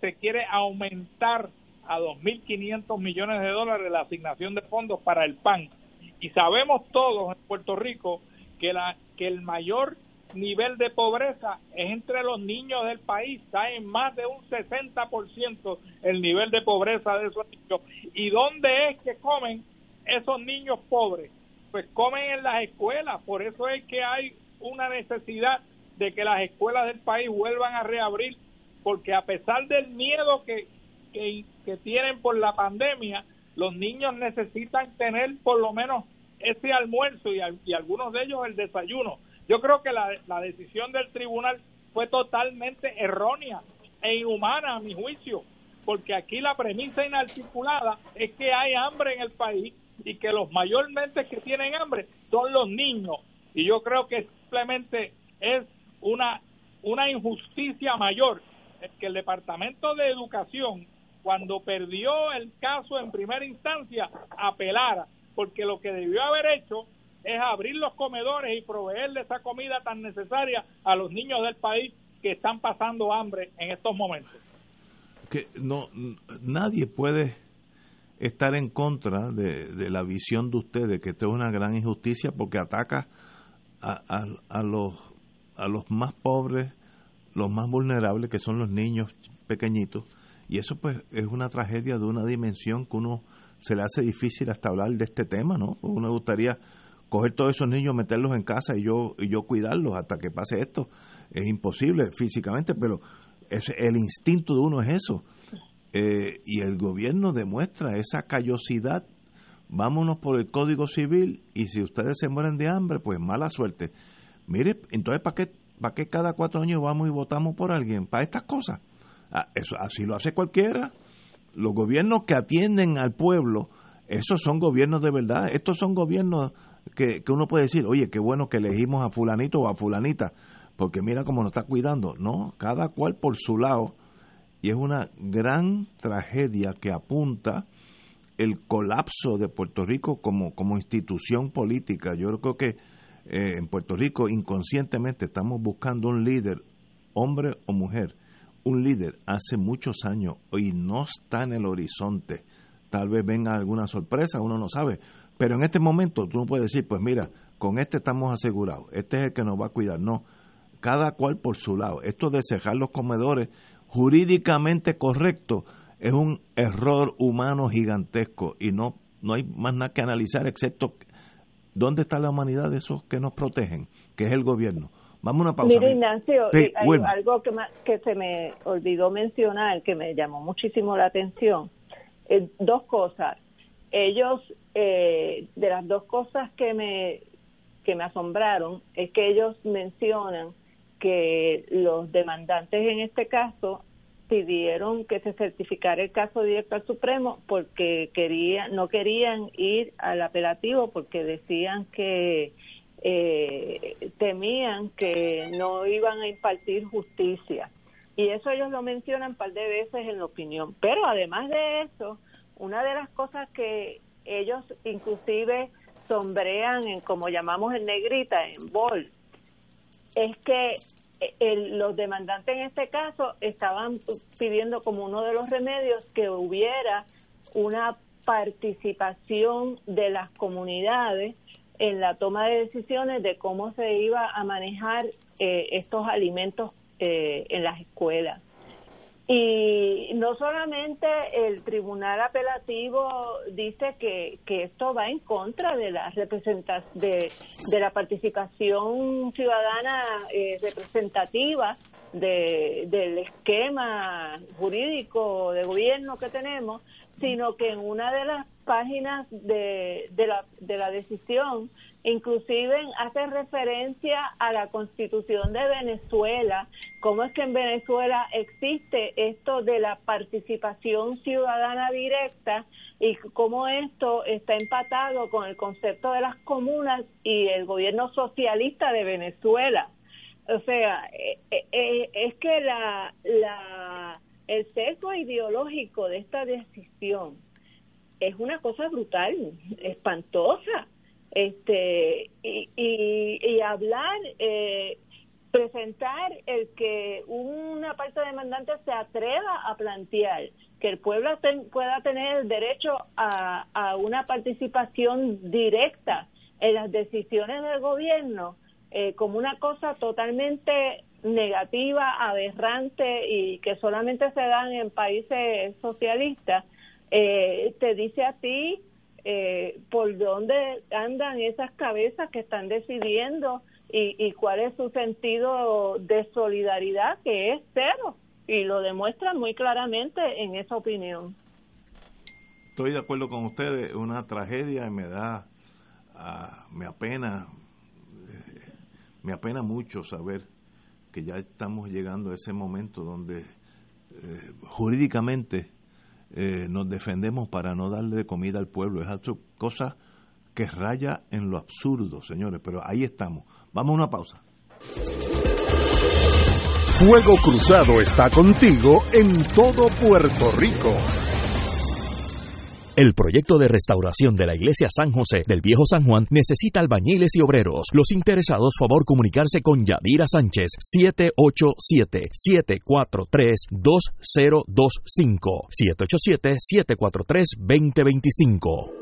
se quiere aumentar a 2.500 millones de dólares la asignación de fondos para el PAN. Y sabemos todos en Puerto Rico que, la, que el mayor nivel de pobreza es entre los niños del país, está en más de un 60% el nivel de pobreza de esos niños. ¿Y dónde es que comen esos niños pobres? Pues comen en las escuelas, por eso es que hay una necesidad de que las escuelas del país vuelvan a reabrir, porque a pesar del miedo que, que, tienen por la pandemia, los niños necesitan tener por lo menos ese almuerzo y, y algunos de ellos el desayuno yo creo que la, la decisión del tribunal fue totalmente errónea e inhumana a mi juicio, porque aquí la premisa inarticulada es que hay hambre en el país y que los mayormente que tienen hambre son los niños. Y yo creo que simplemente es una, una injusticia mayor que el Departamento de Educación, cuando perdió el caso en primera instancia, apelara, porque lo que debió haber hecho es abrir los comedores y proveerle esa comida tan necesaria a los niños del país que están pasando hambre en estos momentos. Que no nadie puede estar en contra de, la visión de ustedes que esto es una gran injusticia porque ataca a, a, los a los más pobres, los más vulnerables que son los niños pequeñitos y eso pues es una tragedia de una dimensión que uno se le hace difícil hasta hablar de este tema, ¿no? Uno gustaría coger todos esos niños, meterlos en casa y yo, y yo cuidarlos hasta que pase esto. Es imposible físicamente, pero es, el instinto de uno es eso. Eh, y el gobierno demuestra esa callosidad. Vámonos por el Código Civil y si ustedes se mueren de hambre, pues mala suerte. Mire, entonces, ¿para qué, para qué cada cuatro años vamos y votamos por alguien? Para estas cosas. Ah, así lo hace cualquiera. Los gobiernos que atienden al pueblo, esos son gobiernos de verdad. Estos son gobiernos que, uno puede decir, oye, qué bueno que elegimos a fulanito o a fulanita, porque mira cómo nos está cuidando. No, cada cual por su lado. Y es una gran tragedia que apunta el colapso de Puerto Rico como, como institución política. Yo creo que eh, en Puerto Rico inconscientemente estamos buscando un líder, hombre o mujer, un líder hace muchos años y no está en el horizonte. Tal vez venga alguna sorpresa, uno no sabe, pero en este momento tú no puedes decir, pues mira, con este estamos asegurados, este es el que nos va a cuidar. No, cada cual por su lado. Esto de cejar los comedores jurídicamente correcto es un error humano gigantesco y no, no hay más nada que analizar excepto dónde está la humanidad de esos que nos protegen, que es el gobierno. Vamos a una pausa. Mira, Ignacio, hay algo que, que se me olvidó mencionar que me llamó muchísimo la atención. Eh, dos cosas ellos, eh, de las dos cosas que me que me asombraron es que ellos mencionan que los demandantes en este caso pidieron que se certificara el caso directo al Supremo porque querían no querían ir al apelativo porque decían que eh, temían que no iban a impartir justicia. Y eso ellos lo mencionan un par de veces en la opinión. Pero además de eso una de las cosas que ellos inclusive sombrean en como llamamos en negrita en bold es que los demandantes en este caso estaban pidiendo como uno de los remedios que hubiera una participación de las comunidades en la toma de decisiones de cómo se iba a manejar eh, estos alimentos eh, en las escuelas. Y no solamente el tribunal apelativo dice que, que esto va en contra de la de, de, la participación ciudadana eh, representativa de, del esquema jurídico de gobierno que tenemos, sino que en una de las páginas de, de, la, de la decisión inclusive hace referencia a la constitución de Venezuela, cómo es que en Venezuela existe esto de la participación ciudadana directa y cómo esto está empatado con el concepto de las comunas y el gobierno socialista de Venezuela. O sea, eh, eh, eh, es que la, la, el sesgo ideológico de esta decisión es una cosa brutal, espantosa. Este y, y, hablar eh, presentar el que una parte demandante se atreva a plantear que el pueblo pueda tener el derecho a, a una participación directa en las decisiones del gobierno eh, como una cosa totalmente negativa, aberrante y que solamente se dan en países socialistas, eh, te dice a ti eh, por dónde andan esas cabezas que están decidiendo y, y cuál es su sentido de solidaridad, que es cero, y lo demuestran muy claramente en esa opinión. Estoy de acuerdo con ustedes, una tragedia y me da, ah, me apena, eh, me apena mucho saber que ya estamos llegando a ese momento donde eh, jurídicamente eh, nos defendemos para no darle comida al pueblo. Es otra cosa que raya en lo absurdo, señores, pero ahí estamos. Vamos a una pausa. Fuego Cruzado está contigo en todo Puerto Rico. El proyecto de restauración de la iglesia San José del Viejo San Juan necesita albañiles y obreros. Los interesados, favor comunicarse con Yadira Sánchez 787-743-2025. 787-743-2025.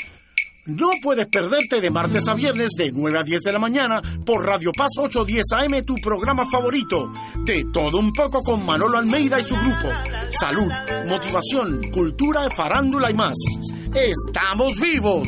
No puedes perderte de martes a viernes de 9 a 10 de la mañana por Radio Paz 810 AM, tu programa favorito. De todo un poco con Manolo Almeida y su grupo. Salud, motivación, cultura, farándula y más. ¡Estamos vivos!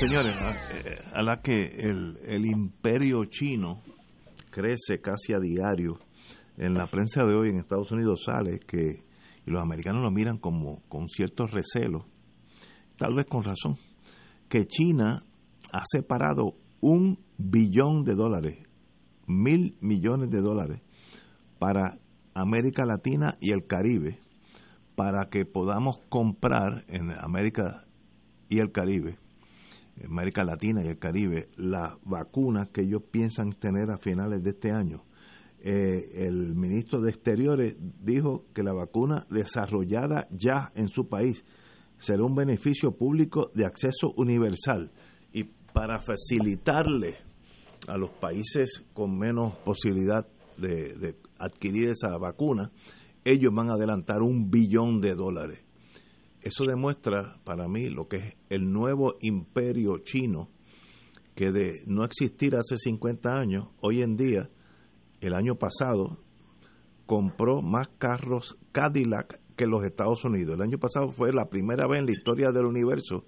Señores, eh, a la que el, el imperio chino crece casi a diario, en la prensa de hoy en Estados Unidos sale que y los americanos lo miran como con cierto recelo, tal vez con razón, que China ha separado un billón de dólares, mil millones de dólares para América Latina y el Caribe para que podamos comprar en América y el Caribe, América Latina y el Caribe, las vacunas que ellos piensan tener a finales de este año. Eh, el ministro de Exteriores dijo que la vacuna desarrollada ya en su país será un beneficio público de acceso universal y para facilitarle a los países con menos posibilidad de, adquirir esa vacuna, ellos van a adelantar un billón de dólares. Eso demuestra para mí lo que es el nuevo imperio chino, que de no existir hace 50 años, hoy en día, el año pasado, compró más carros Cadillac que los Estados Unidos. El año pasado fue la primera vez en la historia del universo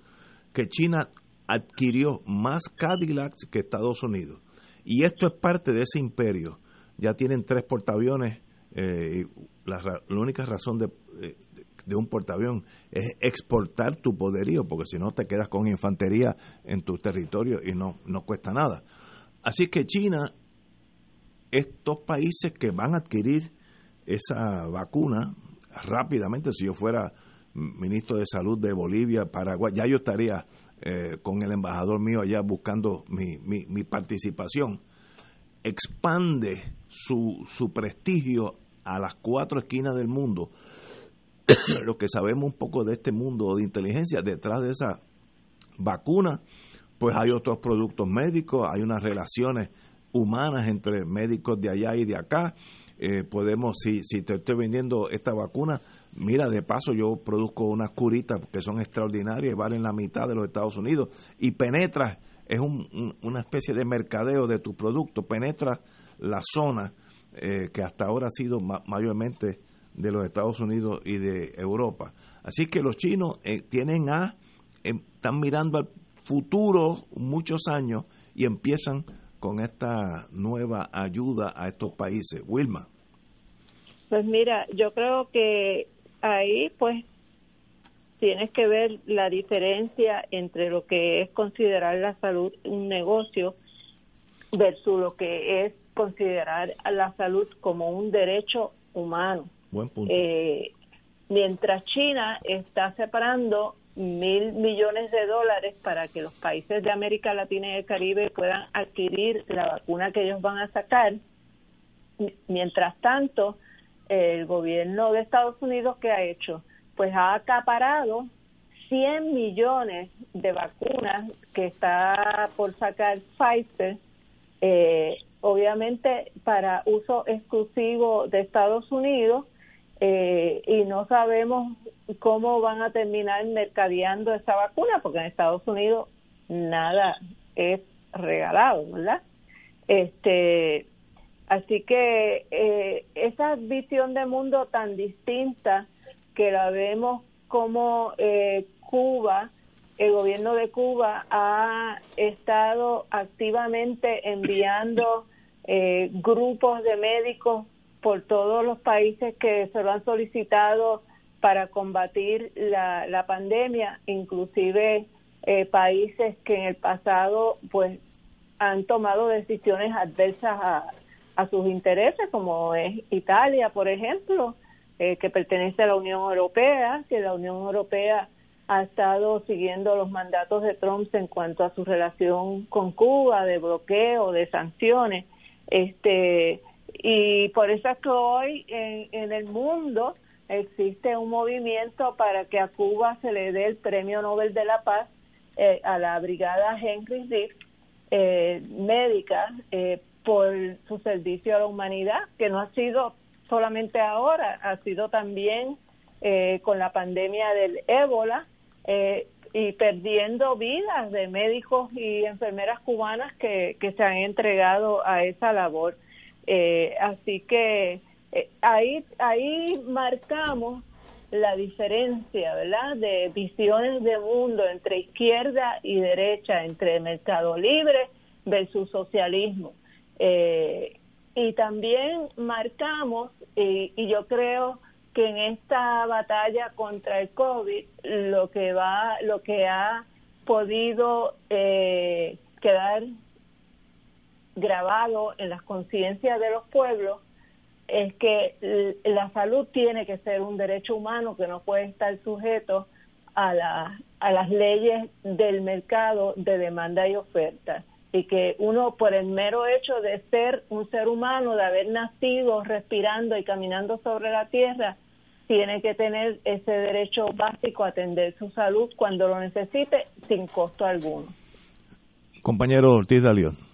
que China adquirió más Cadillacs que Estados Unidos. Y esto es parte de ese imperio ya tienen tres portaaviones. Eh, la, única razón de, de, un portaavión es exportar tu poderío, porque si no te quedas con infantería en tu territorio y no, no cuesta nada. Así que China, estos países que van a adquirir esa vacuna rápidamente, si yo fuera ministro de Salud de Bolivia, Paraguay, ya yo estaría eh, con el embajador mío allá buscando mi, mi, mi participación expande su, su prestigio a las cuatro esquinas del mundo, lo que sabemos un poco de este mundo de inteligencia, detrás de esa vacuna, pues hay otros productos médicos, hay unas relaciones humanas entre médicos de allá y de acá. Eh, podemos, si, si te estoy vendiendo esta vacuna, mira, de paso yo produzco unas curitas que son extraordinarias valen la mitad de los Estados Unidos y penetras es una especie de mercadeo de tu producto, penetra la zona eh, que hasta ahora ha sido mayormente de los Estados Unidos y de Europa. Así que los chinos eh, tienen a, em, están mirando al futuro muchos años y empiezan con esta nueva ayuda a estos países. Wilma. Pues mira, yo creo que ahí pues tienes que ver la diferencia entre lo que es considerar la salud un negocio versus lo que es considerar a la salud como un derecho humano. Eh, mientras China está separando mil millones de dólares para que los países de América Latina y el Caribe puedan adquirir la vacuna que ellos van a sacar, mientras tanto, el gobierno de Estados Unidos, ¿qué ha hecho? pues ha acaparado 100 millones de vacunas que está por sacar Pfizer, eh, obviamente para uso exclusivo de Estados Unidos, eh, y no sabemos cómo van a terminar mercadeando esa vacuna, porque en Estados Unidos nada es regalado, ¿verdad? Este, así que eh, esa visión de mundo tan distinta que la vemos como eh, Cuba, el gobierno de Cuba ha estado activamente enviando eh, grupos de médicos por todos los países que se lo han solicitado para combatir la, pandemia, inclusive eh, países que en el pasado pues han tomado decisiones adversas a, a sus intereses, como es Italia, por ejemplo, eh, que pertenece a la Unión Europea, que la Unión Europea ha estado siguiendo los mandatos de Trump en cuanto a su relación con Cuba, de bloqueo, de sanciones. Este, y por eso es que hoy en, en el mundo existe un movimiento para que a Cuba se le dé el Premio Nobel de la Paz eh, a la brigada Henry Reed eh, médica eh, por su servicio a la humanidad, que no ha sido solamente ahora, ha sido también eh, con la pandemia del ébola eh, y perdiendo vidas de médicos y enfermeras cubanas que se han entregado a esa labor. Eh, así que eh, ahí, ahí marcamos la diferencia, ¿verdad?, de visiones de mundo entre izquierda y derecha, entre mercado libre versus socialismo. Eh, y también marcamos, y, y yo creo que en esta batalla contra el COVID, lo que va, lo que ha podido eh, quedar grabado en las conciencias de los pueblos es que la salud tiene que ser un derecho humano que no puede estar sujeto a, la, a las leyes del mercado de demanda y oferta y que uno por el mero hecho de ser un ser humano, de haber nacido respirando y caminando sobre la tierra, tiene que tener ese derecho básico a atender su salud cuando lo necesite sin costo alguno. Compañero Ortiz de León.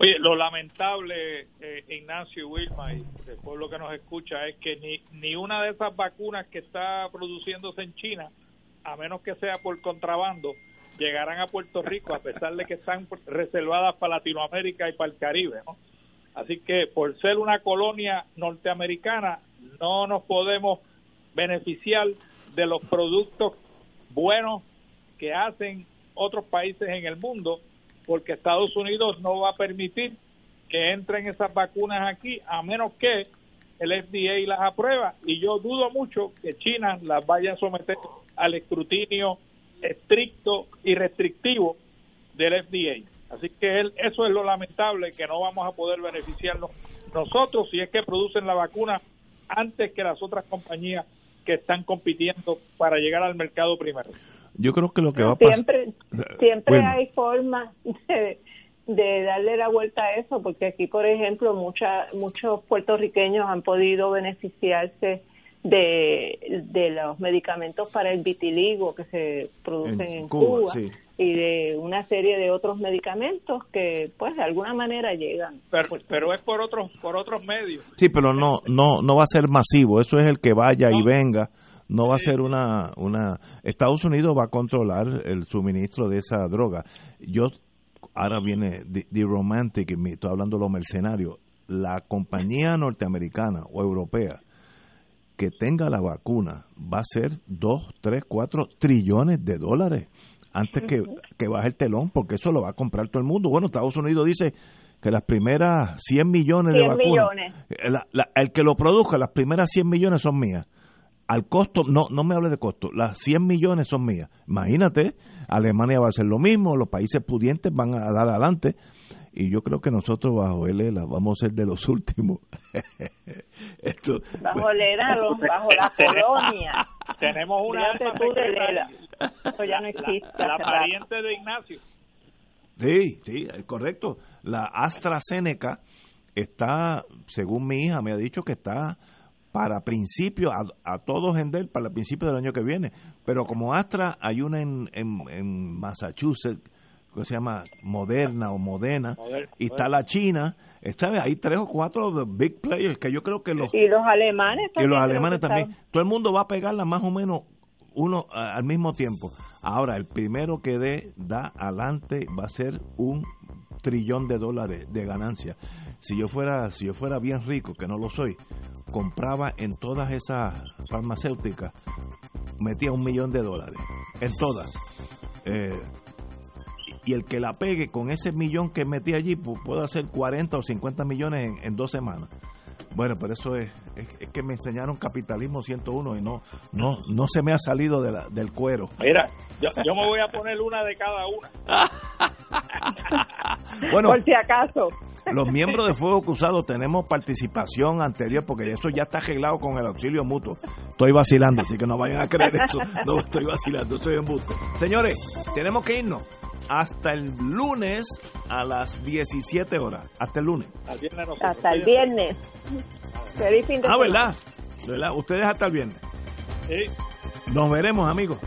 Oye, lo lamentable, eh, Ignacio y Wilma, y el pueblo que nos escucha, es que ni, ni una de esas vacunas que está produciéndose en China, a menos que sea por contrabando, llegarán a Puerto Rico, a pesar de que están reservadas para Latinoamérica y para el Caribe. Así que por ser una colonia norteamericana, no nos podemos beneficiar de los productos buenos que hacen otros países en el mundo porque Estados Unidos no va a permitir que entren esas vacunas aquí a menos que el FDA las aprueba y yo dudo mucho que China las vaya a someter al escrutinio estricto y restrictivo del FDA. Así que él, eso es lo lamentable que no vamos a poder beneficiarnos nosotros si es que producen la vacuna antes que las otras compañías que están compitiendo para llegar al mercado primero. Yo creo que lo que va a pasar... Siempre, siempre hay formas de, de, darle la vuelta a eso, porque aquí, por ejemplo, mucha, muchos puertorriqueños han podido beneficiarse de, de los medicamentos para el vitiligo que se producen en, en Cuba, Cuba sí. y de una serie de otros medicamentos que pues de alguna manera llegan. Pero, pero es por otros por otros medios. Sí pero no no no va a ser masivo. Eso es el que vaya no. y venga no va a ser una una Estados Unidos va a controlar el suministro de esa droga yo ahora viene The, the Romantic estoy hablando de los mercenarios la compañía norteamericana o europea que tenga la vacuna va a ser 2, 3, 4 trillones de dólares antes que, que baje el telón, porque eso lo va a comprar todo el mundo. Bueno, Estados Unidos dice que las primeras 100 millones 100 de vacunas, millones. La, la, el que lo produzca, las primeras 100 millones son mías. Al costo, no, no me hable de costo, las 100 millones son mías. Imagínate, Alemania va a hacer lo mismo, los países pudientes van a dar adelante y yo creo que nosotros bajo el ELA vamos a ser de los últimos. Esto, bajo el ELA, bajo la colonia. Tenemos una tú del ELA. Eso ya no existe. La, la pariente de Ignacio. Sí, sí, es correcto. La AstraZeneca está, según mi hija me ha dicho que está para principio, a, a todos en del, para el principio del año que viene. Pero como Astra hay una en, en, en Massachusetts que se llama Moderna o Modena, Moder, y está la China, está, hay tres o cuatro big players que yo creo que los... Y los alemanes también. Y los alemanes también. Todo el mundo va a pegarla más o menos uno al mismo tiempo. Ahora, el primero que dé, da adelante, va a ser un trillón de dólares de ganancia. Si yo fuera, si yo fuera bien rico, que no lo soy, compraba en todas esas farmacéuticas, metía un millón de dólares, en todas. Eh, y el que la pegue con ese millón que metí allí pues, puede hacer 40 o 50 millones en dos semanas. Bueno, pero eso es, es, es, que me enseñaron capitalismo 101 y no no no se me ha salido de la, del cuero. Mira, yo, yo, me voy a poner una de cada una. bueno, por si acaso. Los miembros de Fuego Cruzado tenemos participación anterior porque eso ya está arreglado con el auxilio mutuo. Estoy vacilando, así que no vayan a creer eso. No estoy vacilando, estoy en busto. Señores, tenemos que irnos hasta el lunes a las 17 horas. Hasta el lunes. Hasta el viernes. Feliz fin de ah, ¿verdad? ¿verdad? Ustedes hasta el viernes. Sí. Nos veremos, amigos.